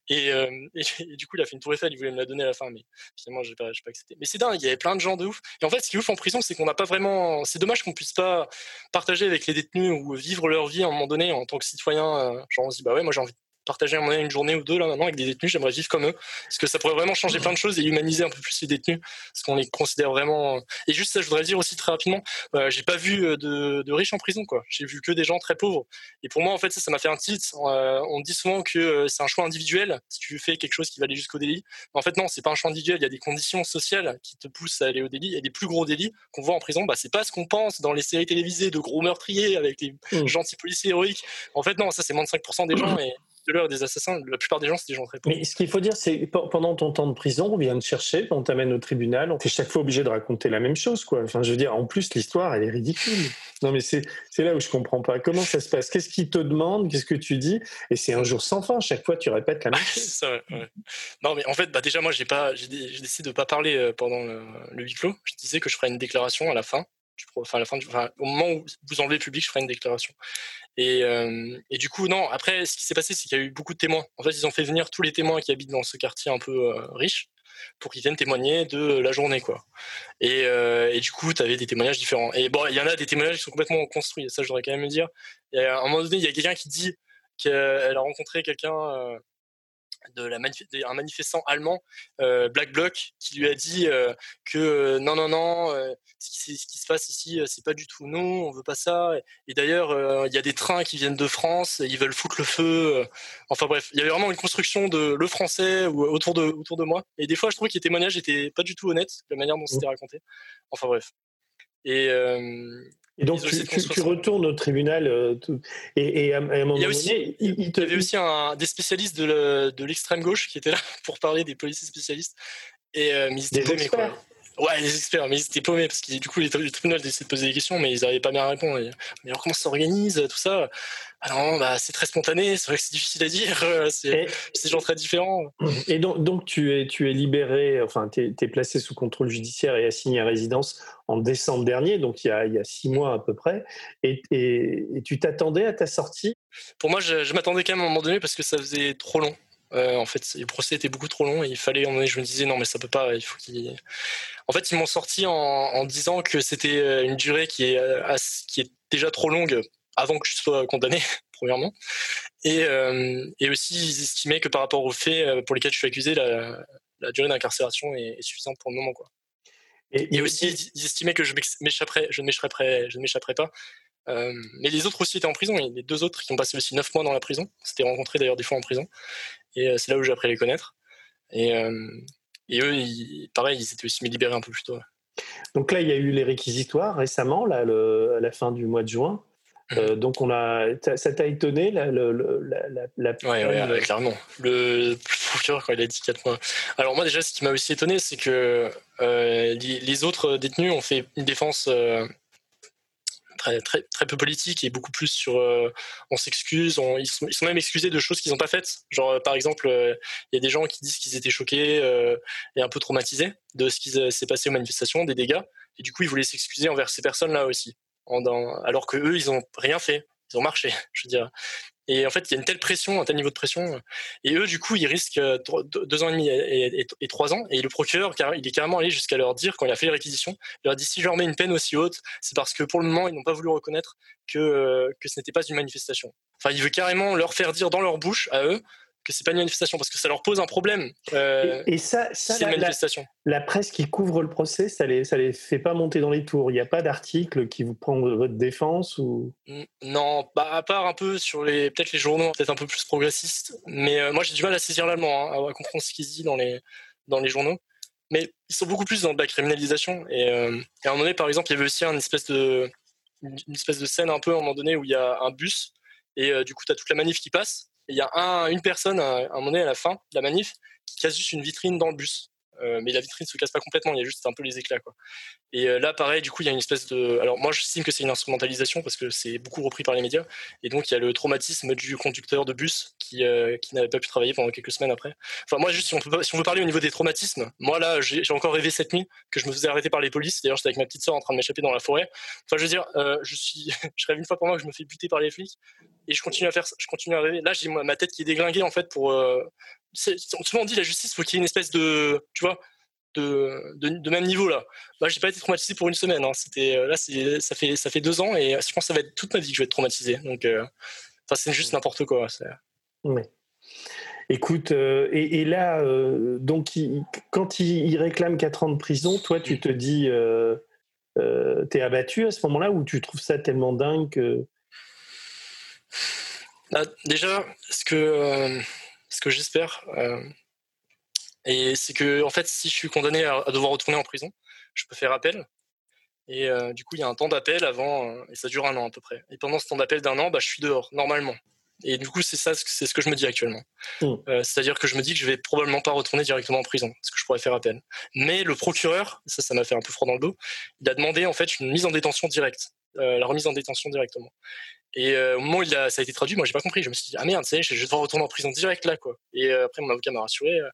Speaker 3: Et, et, du coup, il a fait une Tour Eiffel. Il voulait me la donner à la fin, mais finalement, j'ai pas, pas accepté. Mais c'est dingue. Il y avait plein de gens de ouf. Et en fait, ce qui est ouf en prison, c'est qu'on n'a pas vraiment. C'est dommage qu'on puisse pas partager avec les détenus ou vivre leur vie à un moment donné en tant que citoyen. Genre, on se dit, bah ouais, moi j'ai envie partager un une journée ou deux là maintenant avec des détenus, j'aimerais vivre comme eux. Parce que ça pourrait vraiment changer plein de choses et humaniser un peu plus les détenus. Parce qu'on les considère vraiment. Et juste ça, je voudrais dire aussi très rapidement, euh, j'ai pas vu euh, de, de, riches en prison, quoi. J'ai vu que des gens très pauvres. Et pour moi, en fait, ça, ça m'a fait un titre. Euh, on dit souvent que c'est un choix individuel si tu fais quelque chose qui va aller jusqu'au délit. Mais en fait, non, c'est pas un choix individuel. Il y a des conditions sociales qui te poussent à aller au délit. Et les plus gros délits qu'on voit en prison, bah, c'est pas ce qu'on pense dans les séries télévisées de gros meurtriers avec les mmh. gentils policiers héroïques. En fait, non, ça, c'est moins de 5% des gens. Et, des assassins, la plupart des gens, c'est des gens très pauvres.
Speaker 2: Mais ce qu'il faut dire, c'est pendant ton temps de prison, on vient te chercher, on t'amène au tribunal, on est chaque fois obligé de raconter la même chose, quoi. Enfin, je veux dire, en plus, l'histoire, elle est ridicule. Non, mais c'est là où je comprends pas. Comment ça se passe? Qu'est-ce qu'ils te demandent? Qu'est-ce que tu dis? Et c'est un jour sans fin. Chaque fois, tu répètes la même chose.
Speaker 3: ça, ouais. Non, mais en fait, bah, déjà, moi, j'ai décidé de pas parler euh, pendant le, le huis clos. Je disais que je ferais une déclaration à la fin enfin, la fin au moment où vous enlevez le public, je ferai une déclaration. Et, euh, et du coup, non, après, ce qui s'est passé, c'est qu'il y a eu beaucoup de témoins. En fait, ils ont fait venir tous les témoins qui habitent dans ce quartier un peu euh, riche pour qu'ils viennent témoigner de la journée, quoi. Et, euh, et du coup, tu avais des témoignages différents. Et bon, il y en a des témoignages qui sont complètement construits, ça, je voudrais quand même le dire. Et à un moment donné, il y a quelqu'un qui dit qu'elle a rencontré quelqu'un de la un manifestant allemand, euh, Black Bloc, qui lui a dit euh, que euh, non, non, non, ce qui, ce, qui, se passe ici, c'est pas du tout non, on veut pas ça. Et, d'ailleurs, il y a des trains qui viennent de France, ils veulent foutre le feu. enfin bref, il y avait vraiment une construction de le français autour de, autour de moi. Et des fois, je trouvais que les témoignages étaient pas du tout honnêtes, la manière dont c'était raconté. Enfin bref. Et,
Speaker 2: et donc, tu, retournes au tribunal euh, et, à, un moment
Speaker 3: il y, aussi, il, y avait aussi un, des spécialistes de l'extrême gauche qui étaient là pour parler des policiers spécialistes. Et euh, mais
Speaker 2: des experts.
Speaker 3: Ouais, les experts, mais ils étaient paumés parce que du coup, les, tribunaux essayaient de poser des questions, mais ils n'arrivaient pas bien à répondre. mais alors, comment ça s'organise, tout ça? Alors, bah, c'est très spontané, c'est vrai que c'est difficile à dire, c'est des gens très différents.
Speaker 2: Et donc, donc, tu, es, tu es libéré, enfin, tu es, placé sous contrôle judiciaire et assigné à résidence en décembre dernier, donc il y a, il y a six mois à peu près, et, et, et tu t'attendais à ta sortie?
Speaker 3: Pour moi, je, je m'attendais quand même à un moment donné parce que ça faisait trop long. Euh, en fait, le procès était beaucoup trop long et il fallait. Je me disais non, mais ça peut pas. Il faut qu'il. En fait, ils m'ont sorti en, disant que c'était euh, une durée qui est euh, qui est déjà trop longue avant que je sois condamné, premièrement, et, et aussi ils estimaient que par rapport aux faits pour lesquels je suis accusé, la, durée d'incarcération est, suffisante pour le moment, quoi. Et, aussi, ils estimaient que je m'échapperais, je ne m'échapperais, pas euh, mais les autres aussi étaient en prison. Il y a les deux autres qui ont passé aussi 9 mois dans la prison. C'était rencontré d'ailleurs des fois en prison. Et euh, c'est là où j'ai appris à les connaître. Et, euh, et eux, pareil, ils étaient aussi libérés un peu plus tôt.
Speaker 2: Donc là, il y a eu les réquisitoires récemment, là, le, à la fin du mois de juin. Euh, donc on a, ça t'a étonné la, la, la, la
Speaker 3: ouais, ouais, clairement. Le procureur quand il a dit 4 mois. Alors moi déjà, ce qui m'a aussi étonné, c'est que euh, les, autres détenus ont fait une défense euh, très, peu politique et beaucoup plus sur on s'excuse, ils, sont, même excusés de choses qu'ils n'ont pas faites. Genre par exemple, il y a des gens qui disent qu'ils étaient choqués et un peu traumatisés de ce qui s'est passé aux manifestations, des dégâts, et du coup ils voulaient s'excuser envers ces personnes-là aussi alors que eux, ils ont rien fait, ils ont marché, je veux dire. Et en fait, il y a une telle pression, un tel niveau de pression, et eux, du coup, ils risquent euh, deux ans et demi et, trois ans. Et le procureur, il est carrément allé jusqu'à leur dire, quand il a fait les réquisitions, il leur a dit si je leur mets une peine aussi haute, c'est parce que pour le moment, ils n'ont pas voulu reconnaître que, euh, que ce n'était pas une manifestation. Enfin, il veut carrément leur faire dire dans leur bouche à eux que c'est pas une manifestation parce que ça leur pose un problème.
Speaker 2: Euh, et, ça, ça la, presse qui couvre le procès, ça les, ça les fait pas monter dans les tours. Il n'y a pas d'article qui vous prend votre défense ou?
Speaker 3: Non, bah, à part un peu sur les peut-être les journaux, peut-être un peu plus progressistes. Mais euh, moi, j'ai du mal à saisir l'allemand, hein, à comprendre ce qu'ils disent dans les dans les journaux. Mais ils sont beaucoup plus dans de la criminalisation. Et, euh, et à un moment donné, par exemple, il y avait aussi une espèce de une espèce de scène un peu à un moment donné où il y a un bus et du coup, tu as toute la manif qui passe il y a un, une personne à, un moment donné à la fin de la manif qui casse juste une vitrine dans le bus. Euh, mais la vitrine se casse pas complètement, il y a juste un peu les éclats quoi. Et euh, là pareil, du coup il y a une espèce de, alors moi j'estime que c'est une instrumentalisation parce que c'est beaucoup repris par les médias, et donc il y a le traumatisme du conducteur de bus qui euh, n'avait pas pu travailler pendant quelques semaines après. Enfin moi juste si on, peut, si veut parler au niveau des traumatismes, moi là j'ai encore rêvé cette nuit que je me faisais arrêter par les polices. D'ailleurs j'étais avec ma petite soeur en train de m'échapper dans la forêt. Enfin je veux dire, je suis, je rêve une fois par mois que je me fais buter par les flics et je continue à faire, je continue à rêver. Là j'ai ma tête qui est déglinguée en fait pour souvent on dit la justice faut qu'il y ait une espèce de tu vois de, de, même niveau là. Moi, j'ai pas été traumatisé pour une semaine. Hein. C'était euh, là, ça fait ça fait deux ans et je pense que ça va être toute ma vie que je vais être traumatisé. Donc, euh, c'est juste n'importe quoi.
Speaker 2: Écoute, euh, et, là, donc, quand il, réclame 4 ans de prison, toi, tu te dis, t'es abattu à ce moment-là ou tu trouves ça tellement dingue que.
Speaker 3: Bah, déjà, ce que ce que j'espère, euh, et c'est que en fait, si je suis condamné à, devoir retourner en prison, je peux faire appel. Et euh, du coup, il y a un temps d'appel avant, euh, et ça dure un an à peu près. Et pendant ce temps d'appel d'un an, bah, je suis dehors normalement. Et du coup, c'est ça, c'est ce que je me dis actuellement. Mmh. C'est-à-dire que je me dis que je vais probablement pas retourner directement en prison, parce que je pourrais faire appel. Mais le procureur, ça, ça m'a fait un peu froid dans le dos, il a demandé en fait une mise en détention directe, la remise en détention directement. Et euh, au moment où il a, ça a été traduit, moi j'ai pas compris. Je me suis dit ah merde, je vais devoir retourner en prison direct là quoi. Et euh, après mon avocat m'a rassuré. Euh,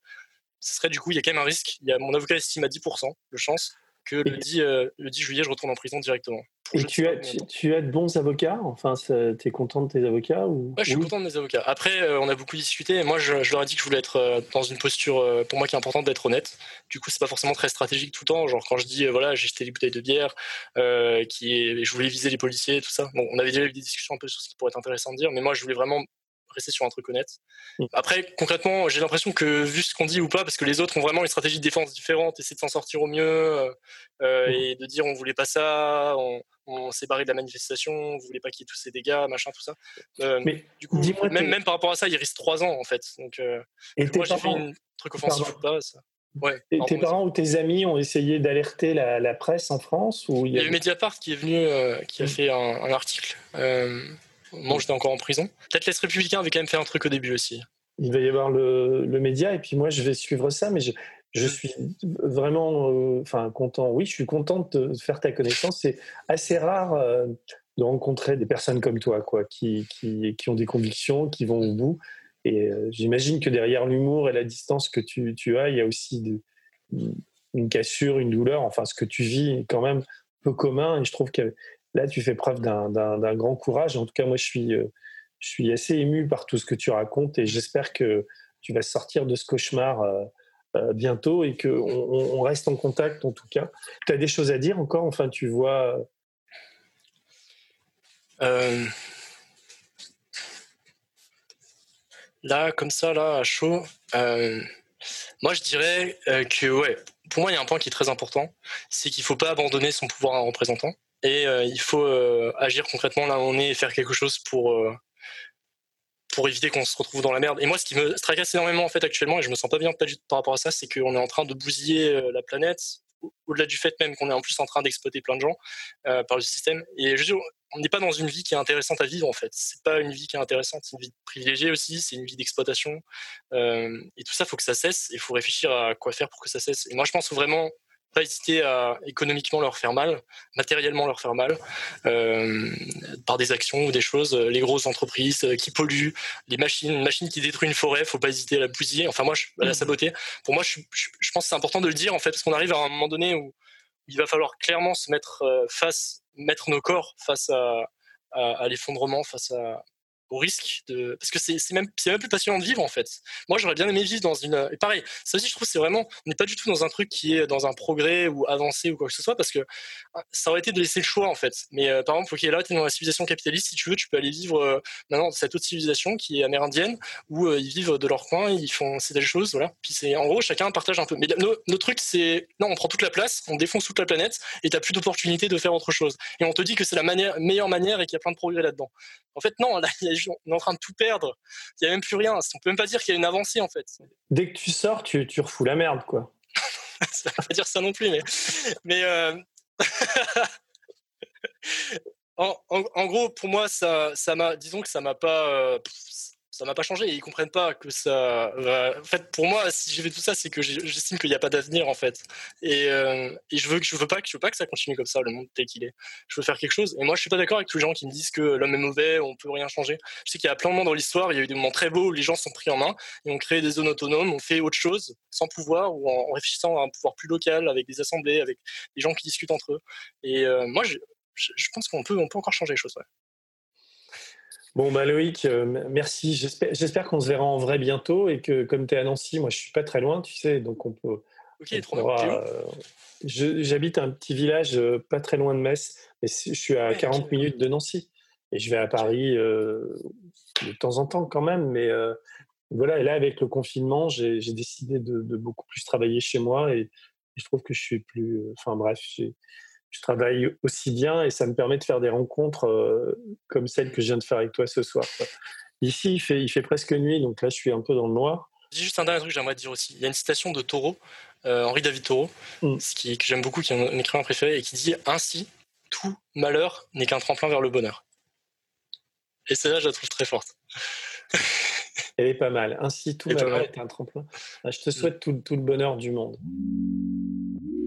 Speaker 3: ce serait du coup il y a quand même un risque. Il y a mon avocat estime à 10% de chance que le 10, le 10 juillet je retourne en prison directement.
Speaker 2: Et tu as, tu, as de bons avocats? Enfin, tu es content de tes avocats ou...
Speaker 3: Ouais, je suis content de mes avocats. Après, euh, on a beaucoup discuté. Moi, je, leur ai dit que je voulais être euh, dans une posture, euh, pour moi, qui est importante d'être honnête. Du coup, c'est pas forcément très stratégique tout le temps. Genre, quand je dis, voilà, j'ai jeté des bouteilles de bière, qui est, je voulais viser les policiers, tout ça. Bon, on avait déjà eu des discussions un peu sur ce qui pourrait être intéressant de dire, mais moi, je voulais vraiment rester sur un truc honnête. Mm. Après, concrètement, j'ai l'impression que vu ce qu'on dit ou pas, parce que les autres ont vraiment une stratégie de défense différente, essayer de s'en sortir au mieux euh, euh, mm. et de dire on voulait pas ça, on, s'est barré de la manifestation, on voulait pas qu'il y ait tous ces dégâts, machin, tout ça. Euh, Mais du coup, même, même par rapport à ça, il risque trois ans en fait. Donc, moi, j'ai fait un truc offensif ou pas. Ça.
Speaker 2: Ouais, et tes parents ou tes amis ont essayé d'alerter la, presse en France ou
Speaker 3: il y a, eu Mediapart qui est venu, qui a mm. fait un, un article moi, j'étais encore en prison. Peut-être les Républicains avaient quand même fait un truc au début aussi.
Speaker 2: Il va y avoir le, média, et puis moi, je vais suivre ça, mais je, je suis vraiment euh, enfin, content. Oui, je suis content de faire ta connaissance. C'est assez rare euh, de rencontrer des personnes comme toi, quoi, qui, qui, qui ont des convictions, qui vont au bout. Et euh, j'imagine que derrière l'humour et la distance que tu, tu as, il y a aussi de, une cassure, une douleur. Enfin, ce que tu vis est quand même peu commun. Et je trouve que là, tu fais preuve d'un grand courage. En tout cas, moi, je suis, euh, je suis assez ému par tout ce que tu racontes et j'espère que tu vas sortir de ce cauchemar euh, euh, bientôt et qu'on on reste en contact en tout cas. Tu as des choses à dire encore? Enfin, tu vois.
Speaker 3: Là, comme ça, là, à chaud, moi, je dirais que, ouais, pour moi, il y a un point qui est très important, c'est qu'il ne faut pas abandonner son pouvoir à un représentant et euh, il faut euh, agir concrètement là où on est et faire quelque chose pour euh, pour éviter qu'on se retrouve dans la merde. Et moi, ce qui me tracasse énormément en fait actuellement, et je me sens pas bien par rapport à ça, c'est qu'on est en train de bousiller la planète, au-delà du fait même qu'on est en plus en train d'exploiter plein de gens par le système. Et je on n'est pas dans une vie qui est intéressante à vivre en fait. C'est pas une vie qui est intéressante, c'est une vie privilégiée aussi, c'est une vie d'exploitation. Et tout ça, faut que ça cesse. Il faut réfléchir à quoi faire pour que ça cesse. Et moi, je pense vraiment pas hésiter à économiquement leur faire mal, matériellement leur faire mal, euh, par des actions ou des choses. Les grosses entreprises qui polluent, les machines, une machine qui détruit une forêt, faut pas hésiter à la bousiller. Enfin moi, je, à la mmh. saboter. Pour moi, je, je pense que c'est important de le dire en fait, parce qu'on arrive à un moment donné où il va falloir clairement se mettre face, mettre nos corps face à, à l'effondrement, face à, au risque de parce que c'est même c'est même plus passionnant de vivre en fait. Moi j'aurais bien aimé vivre dans une et pareil ça aussi je trouve c'est vraiment on n'est pas du tout dans un truc qui est dans un progrès ou avancé ou quoi que ce soit parce que ah, ça aurait été de laisser le choix en fait. Mais euh, par exemple ok là tu es dans la civilisation capitaliste si tu veux tu peux aller vivre euh, maintenant cette autre civilisation qui est amérindienne où euh, ils vivent de leur coin ils font c'est des choses voilà puis c'est en gros chacun partage un peu. Mais nos, nos trucs c'est non on prend toute la place on défonce toute la planète et t'as plus d'opportunité de faire autre chose et on te dit que c'est la manière meilleure manière et qu'il y a plein de progrès là-dedans. En fait non là y a on est en train de tout perdre. Il n'y a même plus rien. On peut même pas dire qu'il y a une avancée en fait.
Speaker 2: Dès que tu sors, tu, tu refous la merde, quoi.
Speaker 3: ça va pas dire ça non plus, mais. mais euh, en, gros, pour moi, ça, ça m'a, disons que ça m'a pas, euh, ça m'a pas changé. Ils comprennent pas que ça. en fait, pour moi, si j'ai fait tout ça, c'est que j'estime qu'il n'y a pas d'avenir en fait. Et, euh, et, je veux que je veux pas que je veux pas que ça continue comme ça, le monde tel qu'il est. Je veux faire quelque chose. Et moi, je suis pas d'accord avec tous les gens qui me disent que l'homme est mauvais, on peut rien changer. Je sais qu'il y a plein de moments dans l'histoire, il y a eu des moments très beaux où les gens sont pris en main et ont créé des zones autonomes, ont fait autre chose sans pouvoir ou en, réfléchissant à un pouvoir plus local avec des assemblées, avec des gens qui discutent entre eux. Et euh, moi, je, je, pense qu'on peut on peut encore changer les choses. Ouais.
Speaker 2: Bon, bah Loïc, euh, merci. J'espère qu'on se verra en vrai bientôt et que comme tu es à Nancy, moi je suis pas très loin, tu sais, donc on peut.
Speaker 3: Ok, trop bien. Euh,
Speaker 2: j'habite un petit village euh, pas très loin de Metz, mais je suis à 40 minutes de Nancy. Et je vais à Paris de temps en temps quand même, mais voilà. Et là, avec le confinement, j'ai décidé de, beaucoup plus travailler chez moi et, et, je trouve que je suis plus. Enfin bref, j'ai je travaille aussi bien et ça me permet de faire des rencontres euh, comme celle que je viens de faire avec toi ce soir. Ici, il fait, il fait presque nuit, donc là, je suis un peu dans le noir.
Speaker 3: J'ai juste un dernier truc que j'aimerais dire aussi. Il y a une citation de Thoreau, euh, Henri David Thoreau, mm. ce qui, que j'aime beaucoup, qui est mon écrivain préféré, et qui dit Ainsi, tout malheur n'est qu'un tremplin vers le bonheur. Et celle-là, je la trouve très forte.
Speaker 2: Elle est pas mal. Ainsi, tout malheur est un tremplin. Ah, je te souhaite tout, tout le bonheur du monde.